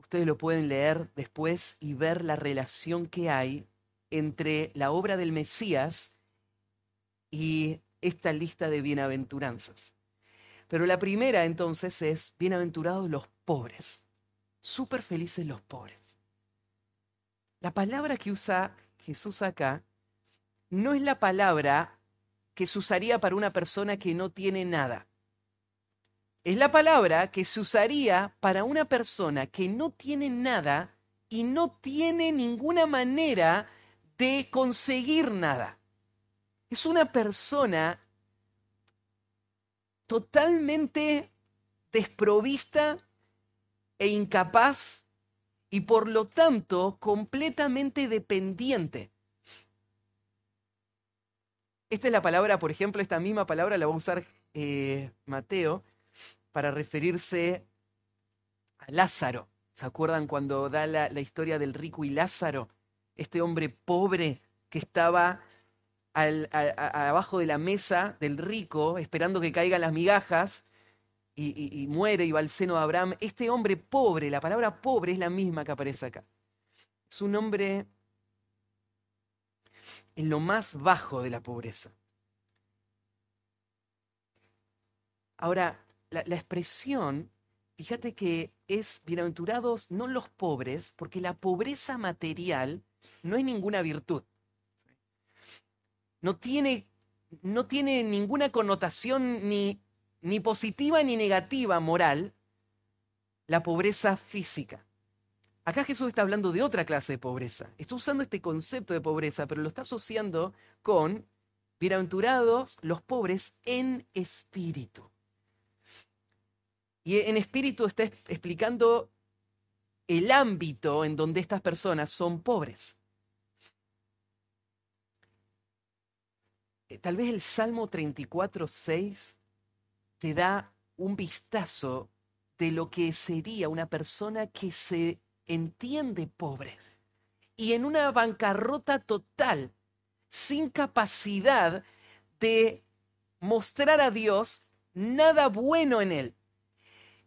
Ustedes lo pueden leer después y ver la relación que hay entre la obra del Mesías y esta lista de bienaventuranzas. Pero la primera entonces es, bienaventurados los pobres, súper felices los pobres. La palabra que usa Jesús acá no es la palabra que se usaría para una persona que no tiene nada es la palabra que se usaría para una persona que no tiene nada y no tiene ninguna manera de conseguir nada. Es una persona totalmente desprovista e incapaz y por lo tanto completamente dependiente. Esta es la palabra, por ejemplo, esta misma palabra la va a usar eh, Mateo para referirse a Lázaro. ¿Se acuerdan cuando da la, historia del rico y Lázaro? Este hombre pobre que estaba abajo de la mesa del rico, esperando que caigan las migajas, y, muere y va al seno de Abraham. Este hombre pobre, la palabra pobre es la misma que aparece acá. Es un hombre en lo más bajo de la pobreza. Ahora, la, expresión, fíjate que es bienaventurados no los pobres, porque la pobreza material no es ninguna virtud. No tiene, no tiene ninguna connotación ni, ni positiva ni negativa moral la pobreza física. Acá Jesús está hablando de otra clase de pobreza. Está usando este concepto de pobreza, pero lo está asociando con bienaventurados los pobres en espíritu. Y en espíritu está explicando el ámbito en donde estas personas son pobres. Eh, tal vez el Salmo 34, 6 te da un vistazo de lo que sería una persona que se entiende pobre y en una bancarrota total, sin capacidad de mostrar a Dios nada bueno en él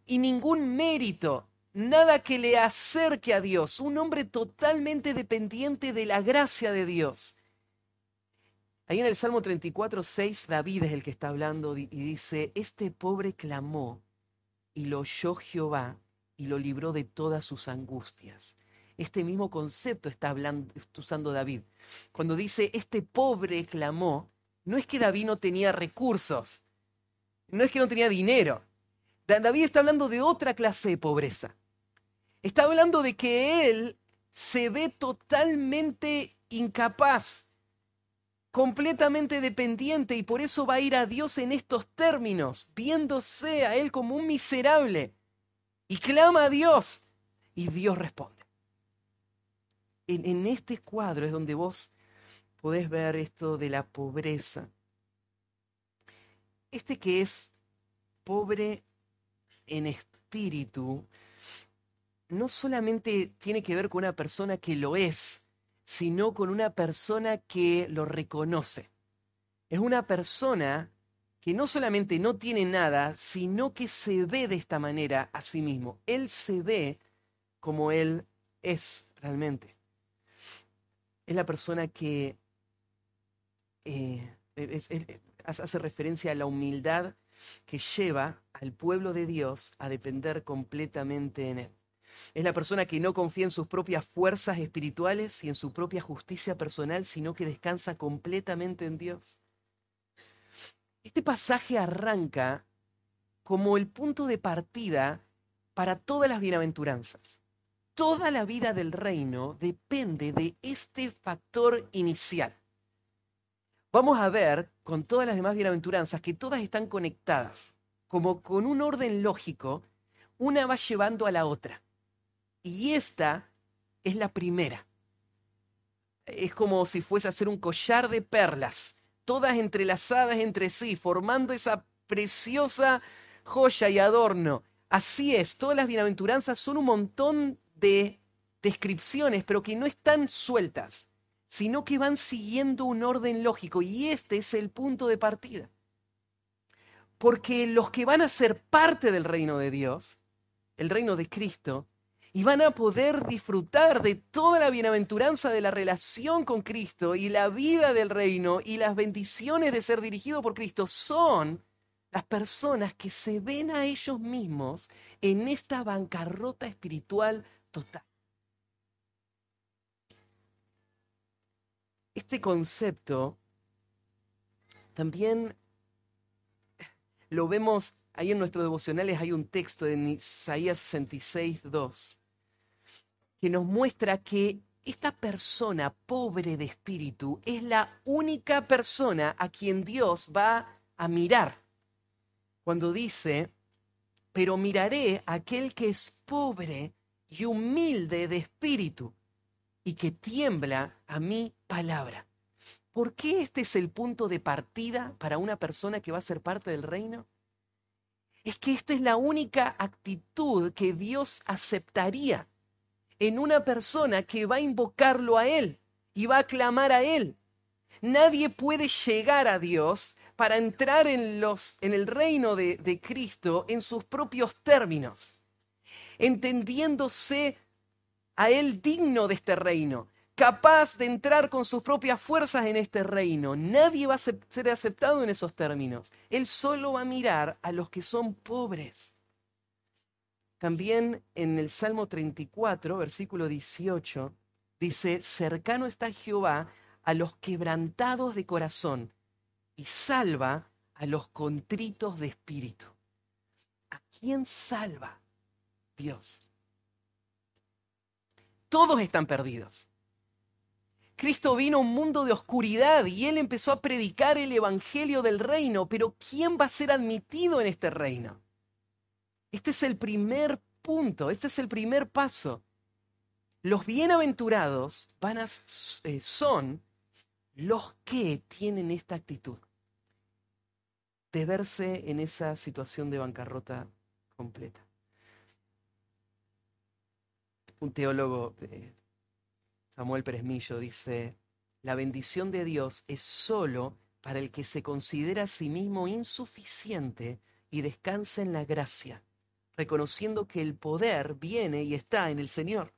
y ningún mérito, nada que le acerque a Dios, un hombre totalmente dependiente de la gracia de Dios. Ahí en el Salmo 34, 6, David es el que está hablando y dice, este pobre clamó y lo oyó Jehová y lo libró de todas sus angustias. Este mismo concepto está, hablando, usando David. Cuando dice, este pobre clamó, no es que David no tenía recursos, no es que no tenía dinero, David está hablando de otra clase de pobreza. Está hablando de que él se ve totalmente incapaz, completamente dependiente y por eso va a ir a Dios en estos términos, viéndose a él como un miserable y clama a Dios y Dios responde. En, en este cuadro es donde vos podés ver esto de la pobreza. Este que es pobre en espíritu no solamente tiene que ver con una persona que lo es, sino con una persona que lo reconoce. Es una persona que no solamente no tiene nada, sino que se ve de esta manera a sí mismo. Él se ve como él es realmente. es la persona que eh, hace referencia a la humildad que lleva al pueblo de Dios a depender completamente en Él. Es la persona que no confía en sus propias fuerzas espirituales y en su propia justicia personal, sino que descansa completamente en Dios. Este pasaje arranca como el punto de partida para todas las bienaventuranzas. Toda la vida del reino depende de este factor inicial. Vamos a ver con todas las demás bienaventuranzas que todas están conectadas, como con un orden lógico, una va llevando a la otra. Y esta es la primera. Es como si fuese a hacer un collar de perlas, todas entrelazadas entre sí, formando esa preciosa joya y adorno. Así es, todas las bienaventuranzas son un montón de descripciones, pero que no están sueltas, sino que van siguiendo un orden lógico. Y este es el punto de partida. Porque los que van a ser parte del reino de Dios, el reino de Cristo, y van a poder disfrutar de toda la bienaventuranza de la relación con Cristo y la vida del reino y las bendiciones de ser dirigido por Cristo son las personas que se ven a ellos mismos en esta bancarrota espiritual total. Este concepto también lo vemos ahí en nuestros devocionales, hay un texto en Isaías 66, 2, que nos muestra que esta persona pobre de espíritu es la única persona a quien Dios va a mirar cuando dice, pero miraré a aquel que es pobre y humilde de espíritu y que tiembla a mi palabra. ¿Por qué este es el punto de partida para una persona que va a ser parte del reino? Es que esta es la única actitud que Dios aceptaría en una persona que va a invocarlo a Él y va a clamar a Él. Nadie puede llegar a Dios para entrar en, los, en el reino de, de Cristo en sus propios términos, entendiéndose a Él digno de este reino, capaz de entrar con sus propias fuerzas en este reino. Nadie va a ser aceptado en esos términos. Él solo va a mirar a los que son pobres. También en el Salmo 34, versículo 18, dice, cercano está Jehová a los quebrantados de corazón y salva a los contritos de espíritu. ¿A quién salva? Dios. Todos están perdidos. Cristo vino a un mundo de oscuridad y él empezó a predicar el evangelio del reino, pero ¿quién va a ser admitido en este reino? Este es el primer punto, este es el primer paso. Los bienaventurados van a, eh, son los que tienen esta actitud de verse en esa situación de bancarrota completa. Un teólogo, Samuel Pérez Millo, dice, la bendición de Dios es sólo para el que se considera a sí mismo insuficiente y descansa en la gracia, reconociendo que el poder viene y está en el Señor.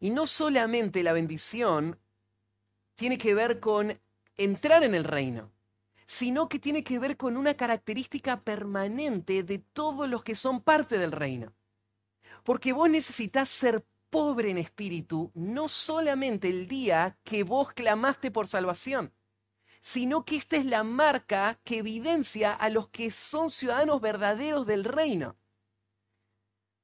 Y no solamente la bendición tiene que ver con entrar en el reino, sino que tiene que ver con una característica permanente de todos los que son parte del reino. Porque vos necesitas ser pobre en espíritu, no solamente el día que vos clamaste por salvación, sino que esta es la marca que evidencia a los que son ciudadanos verdaderos del reino.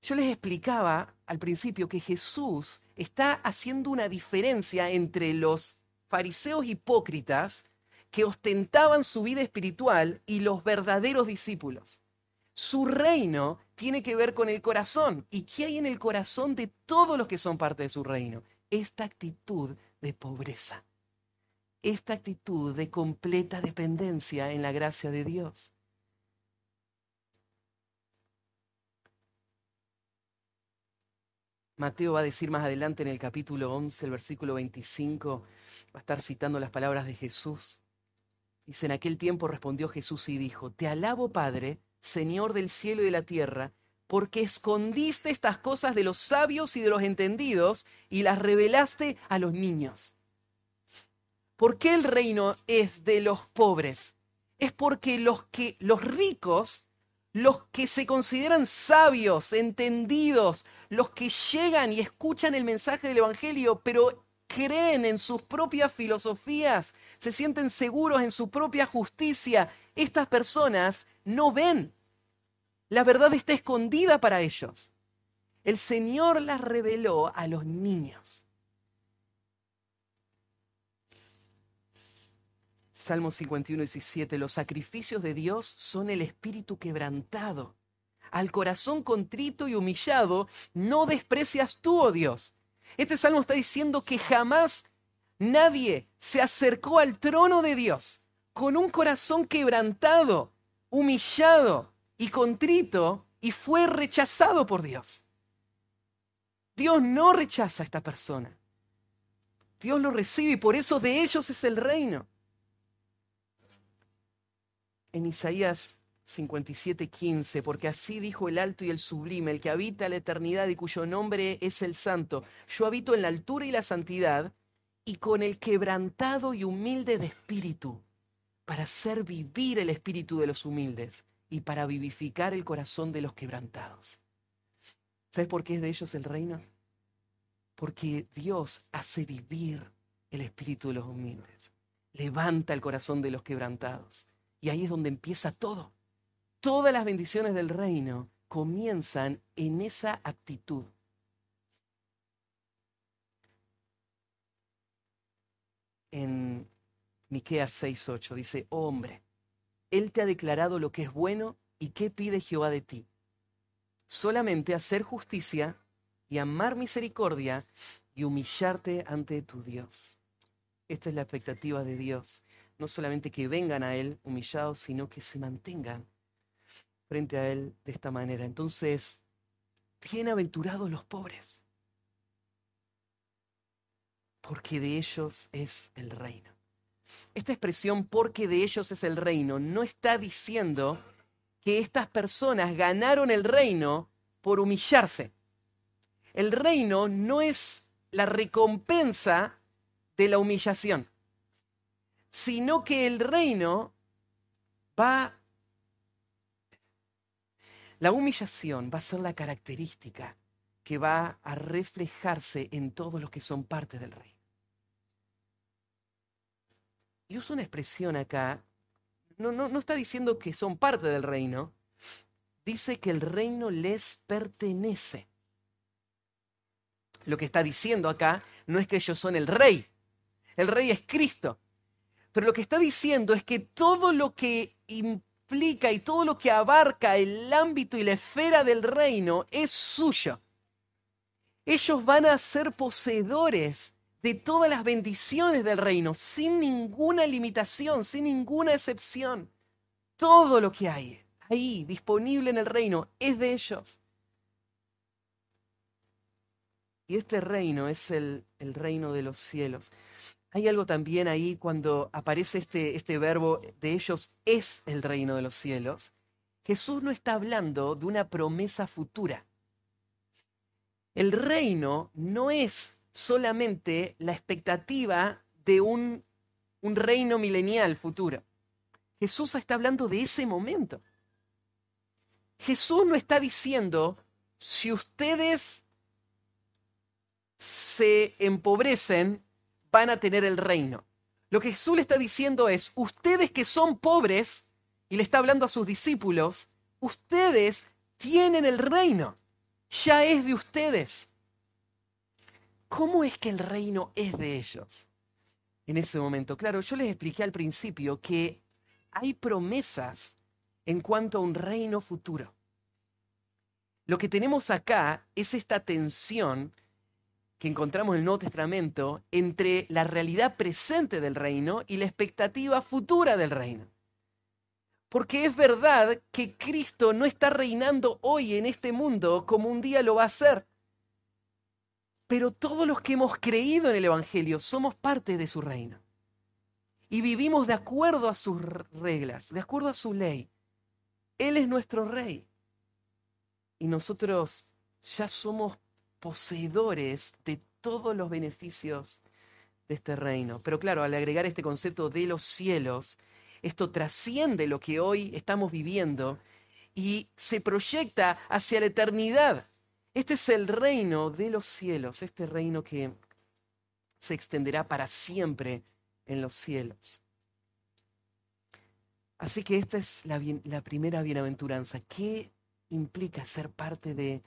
Yo les explicaba al principio que Jesús está haciendo una diferencia entre los fariseos hipócritas que ostentaban su vida espiritual y los verdaderos discípulos. Su reino tiene que ver con el corazón. ¿Y qué hay en el corazón de todos los que son parte de su reino? Esta actitud de pobreza. Esta actitud de completa dependencia en la gracia de Dios. Mateo va a decir más adelante en el capítulo 11, el versículo 25, va a estar citando las palabras de Jesús. Dice, en aquel tiempo respondió Jesús y dijo, Te alabo, Padre, Señor del cielo y de la tierra, porque escondiste estas cosas de los sabios y de los entendidos y las revelaste a los niños. ¿Por qué el reino es de los pobres? Es porque los que los ricos, los que se consideran sabios, entendidos, los que llegan y escuchan el mensaje del evangelio, pero creen en sus propias filosofías, se sienten seguros en su propia justicia, estas personas no ven la verdad está escondida para ellos. El Señor las reveló a los niños. Salmo 51, 17. Los sacrificios de Dios son el espíritu quebrantado. Al corazón contrito y humillado no desprecias tú, oh Dios. Este salmo está diciendo que jamás nadie se acercó al trono de Dios con un corazón quebrantado, humillado, y contrito y fue rechazado por Dios. Dios no rechaza a esta persona. Dios lo recibe y por eso de ellos es el reino. En Isaías 57:15, porque así dijo el alto y el sublime, el que habita la eternidad y cuyo nombre es el santo. Yo habito en la altura y la santidad y con el quebrantado y humilde de espíritu, para hacer vivir el espíritu de los humildes y para vivificar el corazón de los quebrantados. ¿Sabes por qué es de ellos el reino? Porque Dios hace vivir el espíritu de los humildes, levanta el corazón de los quebrantados. Y ahí es donde empieza todo. Todas las bendiciones del reino comienzan en esa actitud. En Miqueas 6:8 dice, oh, hombre, él te ha declarado lo que es bueno y qué pide Jehová de ti. Solamente hacer justicia y amar misericordia y humillarte ante tu Dios. Esta es la expectativa de Dios. No solamente que vengan a Él humillados, sino que se mantengan frente a Él de esta manera. Entonces, bienaventurados los pobres, porque de ellos es el reino. Esta expresión porque de ellos es el reino no está diciendo que estas personas ganaron el reino por humillarse. El reino no es la recompensa de la humillación, sino que el reino va... La humillación va a ser la característica que va a reflejarse en todos los que son parte del reino. Y usa una expresión acá, no, no, no está diciendo que son parte del reino, dice que el reino les pertenece. Lo que está diciendo acá no es que ellos son el rey, el rey es Cristo, pero lo que está diciendo es que todo lo que implica y todo lo que abarca el ámbito y la esfera del reino es suyo. Ellos van a ser poseedores de todas las bendiciones del reino, sin ninguna limitación, sin ninguna excepción. Todo lo que hay ahí disponible en el reino es de ellos. Y este reino es el, el reino de los cielos. Hay algo también ahí cuando aparece este, este verbo de ellos es el reino de los cielos. Jesús no está hablando de una promesa futura. El reino no es solamente la expectativa de un, un reino milenial futuro. Jesús está hablando de ese momento. Jesús no está diciendo, si ustedes se empobrecen, van a tener el reino. Lo que Jesús le está diciendo es, ustedes que son pobres, y le está hablando a sus discípulos, ustedes tienen el reino, ya es de ustedes. ¿Cómo es que el reino es de ellos? En ese momento, claro, yo les expliqué al principio que hay promesas en cuanto a un reino futuro. Lo que tenemos acá es esta tensión que encontramos en el Nuevo Testamento entre la realidad presente del reino y la expectativa futura del reino. Porque es verdad que Cristo no está reinando hoy en este mundo como un día lo va a hacer. Pero todos los que hemos creído en el Evangelio somos parte de su reino. Y vivimos de acuerdo a sus reglas, de acuerdo a su ley. Él es nuestro rey. y nosotros ya somos poseedores de todos los beneficios de este reino. Pero claro, al agregar este concepto de los cielos, esto trasciende lo que hoy estamos viviendo y se proyecta hacia la eternidad. Este es el reino de los cielos, este reino que se extenderá para siempre en los cielos. Así que esta es la, primera bienaventuranza. ¿Qué implica ser parte de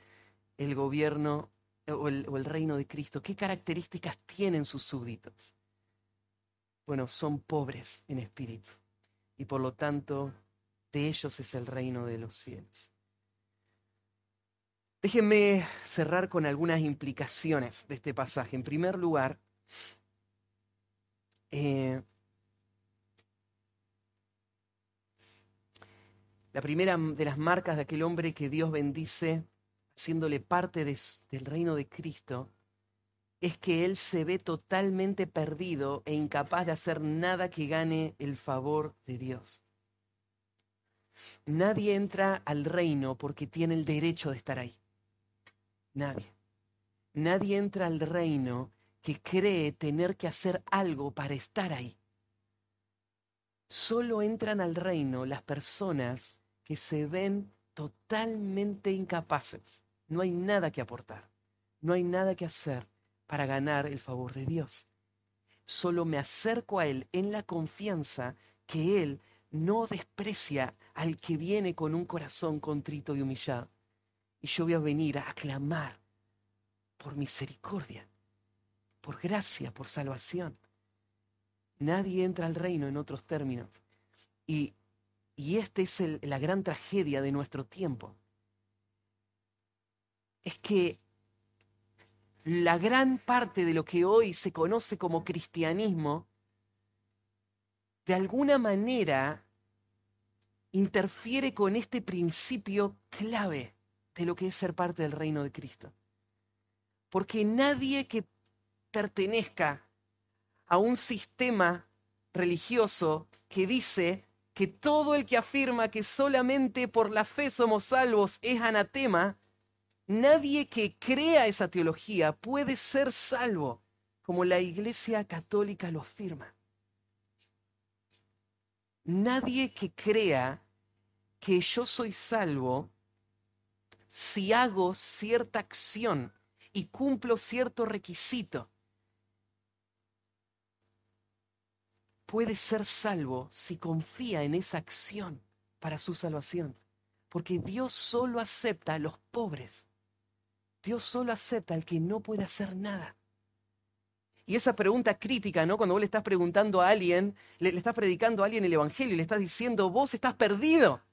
el gobierno el, o el reino de Cristo? ¿Qué características tienen sus súbditos? Bueno, son pobres en espíritu y por lo tanto de ellos es el reino de los cielos. Déjenme cerrar con algunas implicaciones de este pasaje. En primer lugar, eh, la primera de las marcas de aquel hombre que Dios bendice, haciéndole parte del reino de Cristo, es que él se ve totalmente perdido e incapaz de hacer nada que gane el favor de Dios. Nadie entra al reino porque tiene el derecho de estar ahí. Nadie. Nadie entra al reino que cree tener que hacer algo para estar ahí. Solo entran al reino las personas que se ven totalmente incapaces. No hay nada que aportar. No hay nada que hacer para ganar el favor de Dios. Solo me acerco a Él en la confianza que Él no desprecia al que viene con un corazón contrito y humillado. Y yo voy a venir a aclamar por misericordia, por gracia, por salvación. Nadie entra al reino en otros términos. Y, y esta es la gran tragedia de nuestro tiempo. Es que la gran parte de lo que hoy se conoce como cristianismo, de alguna manera interfiere con este principio clave de lo que es ser parte del reino de Cristo. Porque nadie que pertenezca a un sistema religioso que dice que todo el que afirma que solamente por la fe somos salvos es anatema, Nadie que crea esa teología puede ser salvo como la Iglesia Católica lo afirma. Nadie que crea que yo soy salvo si hago cierta acción y cumplo cierto requisito puede ser salvo si confía en esa acción para su salvación. Porque Dios solo acepta a los pobres. Dios solo acepta al que no puede hacer nada. Y esa pregunta crítica, ¿no? Cuando vos le estás preguntando a alguien, le, estás predicando a alguien el Evangelio y le estás diciendo, vos estás perdido.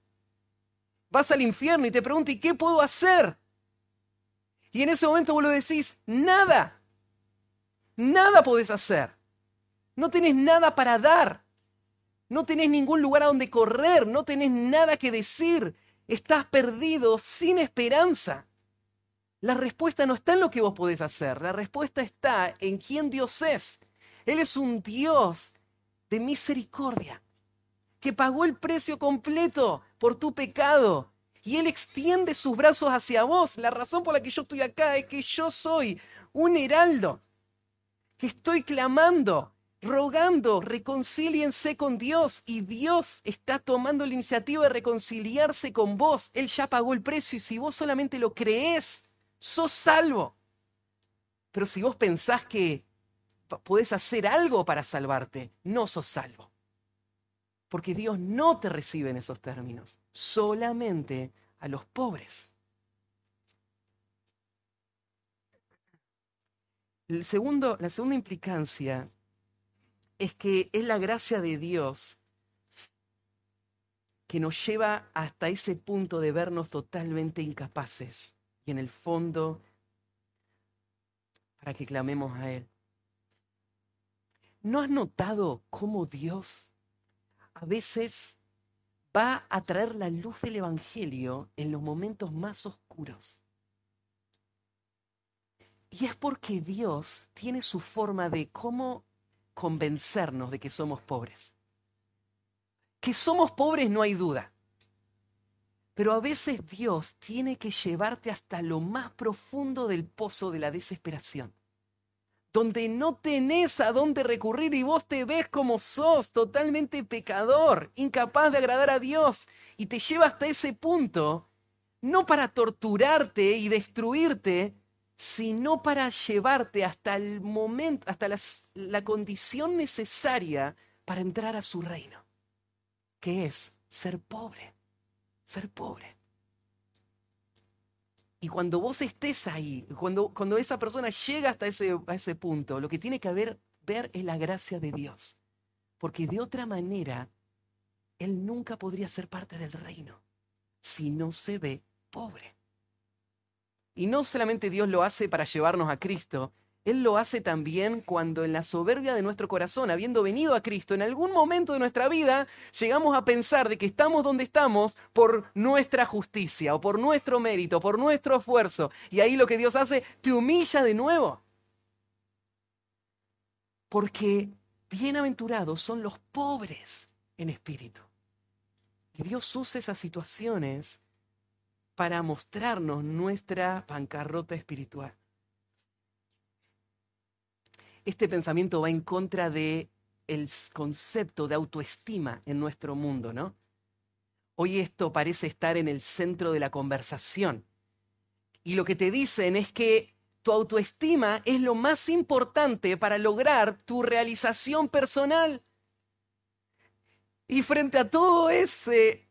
Vas al infierno y te pregunta, ¿y qué puedo hacer? Y en ese momento vos le decís, nada. Nada podés hacer. No tenés nada para dar. No tenés ningún lugar a donde correr. No tenés nada que decir. Estás perdido, sin esperanza. La respuesta no está en lo que vos podés hacer, la respuesta está en quién Dios es. Él es un Dios de misericordia, que pagó el precio completo por tu pecado. Y Él extiende sus brazos hacia vos. La razón por la que yo estoy acá es que yo soy un heraldo, que estoy clamando, rogando, reconcíliense con Dios. Y Dios está tomando la iniciativa de reconciliarse con vos. Él ya pagó el precio y si vos solamente lo crees, sos salvo. Pero si vos pensás que podés hacer algo para salvarte, no sos salvo. Porque Dios no te recibe en esos términos, solamente a los pobres. El segundo, la segunda implicancia es que es la gracia de Dios que nos lleva hasta ese punto de vernos totalmente incapaces y en el fondo para que clamemos a Él. ¿No has notado cómo Dios a veces va a traer la luz del Evangelio en los momentos más oscuros? Y es porque Dios tiene su forma de cómo convencernos de que somos pobres. Que somos pobres no hay duda. Pero a veces Dios tiene que llevarte hasta lo más profundo del pozo de la desesperación, donde no tenés a dónde recurrir y vos te ves como sos, totalmente pecador, incapaz de agradar a Dios, y te lleva hasta ese punto, no para torturarte y destruirte, sino para llevarte hasta el momento, hasta la condición necesaria para entrar a su reino, que es ser pobre ser pobre. Y cuando vos estés ahí, cuando, cuando esa persona llega hasta ese, a ese punto, lo que tiene que haber, ver es la gracia de Dios. Porque de otra manera, él nunca podría ser parte del reino si no se ve pobre. Y no solamente Dios lo hace para llevarnos a Cristo, él lo hace también cuando en la soberbia de nuestro corazón, habiendo venido a Cristo, en algún momento de nuestra vida llegamos a pensar de que estamos donde estamos por nuestra justicia o por nuestro mérito, por nuestro esfuerzo. Y ahí lo que Dios hace, te humilla de nuevo. Porque bienaventurados son los pobres en espíritu. Y Dios usa esas situaciones para mostrarnos nuestra bancarrota espiritual este pensamiento va en contra de el concepto de autoestima en nuestro mundo, ¿no? Hoy esto parece estar en el centro de la conversación. Y lo que te dicen es que tu autoestima es lo más importante para lograr tu realización personal. Y frente a todo ese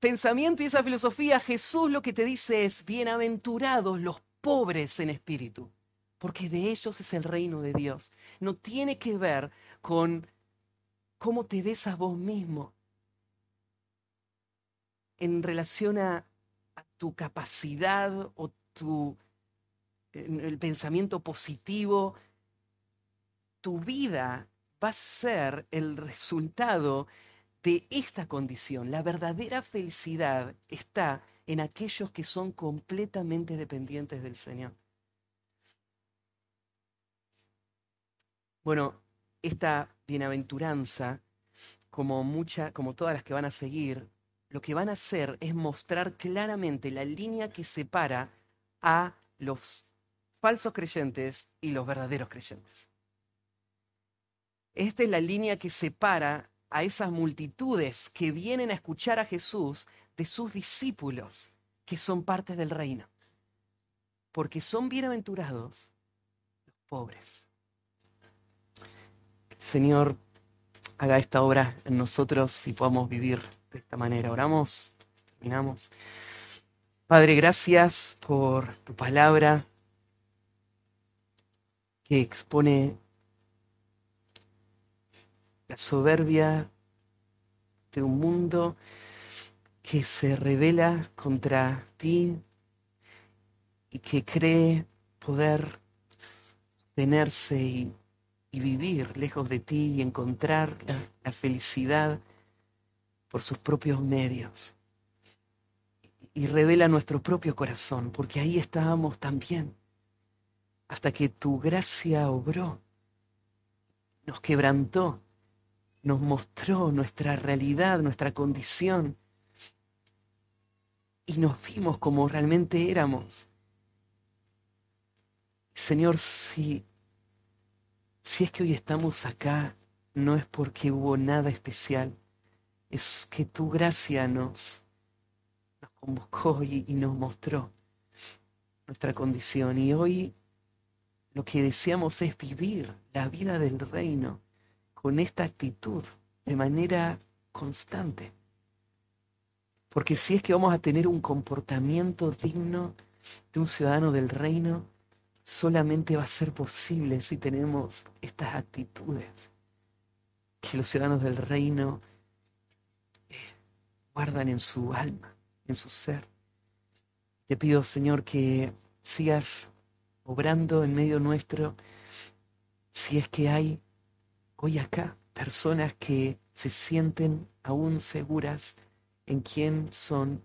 pensamiento y esa filosofía, Jesús lo que te dice es, bienaventurados los pobres en espíritu porque de ellos es el reino de Dios. No tiene que ver con cómo te ves a vos mismo en relación a, tu capacidad o tu el pensamiento positivo. Tu vida va a ser el resultado de esta condición. La verdadera felicidad está en aquellos que son completamente dependientes del Señor. Bueno, esta bienaventuranza, como, mucha, como todas las que van a seguir, lo que van a hacer es mostrar claramente la línea que separa a los falsos creyentes y los verdaderos creyentes. Esta es la línea que separa a esas multitudes que vienen a escuchar a Jesús de sus discípulos, que son parte del reino. Porque son bienaventurados los pobres. Señor, haga esta obra en nosotros y podamos vivir de esta manera. Oramos, terminamos. Padre, gracias por tu palabra que expone la soberbia de un mundo que se revela contra ti y que cree poder tenerse y y vivir lejos de ti y encontrar la, felicidad por sus propios medios. Y revela nuestro propio corazón, porque ahí estábamos también, hasta que tu gracia obró, nos quebrantó, nos mostró nuestra realidad, nuestra condición, y nos vimos como realmente éramos. Señor, si si es que hoy estamos acá, no es porque hubo nada especial, es que tu gracia nos, nos convocó y, y nos mostró nuestra condición. Y hoy lo que deseamos es vivir la vida del reino con esta actitud de manera constante. Porque si es que vamos a tener un comportamiento digno de un ciudadano del reino, solamente va a ser posible si tenemos estas actitudes que los ciudadanos del reino eh, guardan en su alma, en su ser. Te pido, Señor, que sigas obrando en medio nuestro, si es que hay hoy acá personas que se sienten aún seguras en quién son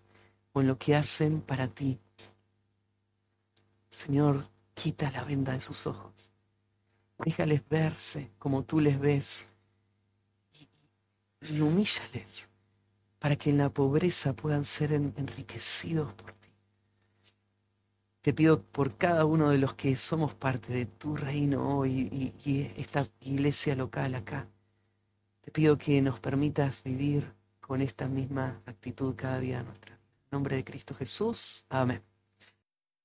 o en lo que hacen para ti. Señor, Quita la venda de sus ojos. Déjales verse como tú les ves. Y, humíllales para que en la pobreza puedan ser enriquecidos por ti. Te pido por cada uno de los que somos parte de tu reino hoy y, esta iglesia local acá. Te pido que nos permitas vivir con esta misma actitud cada día nuestra. En nombre de Cristo Jesús. Amén.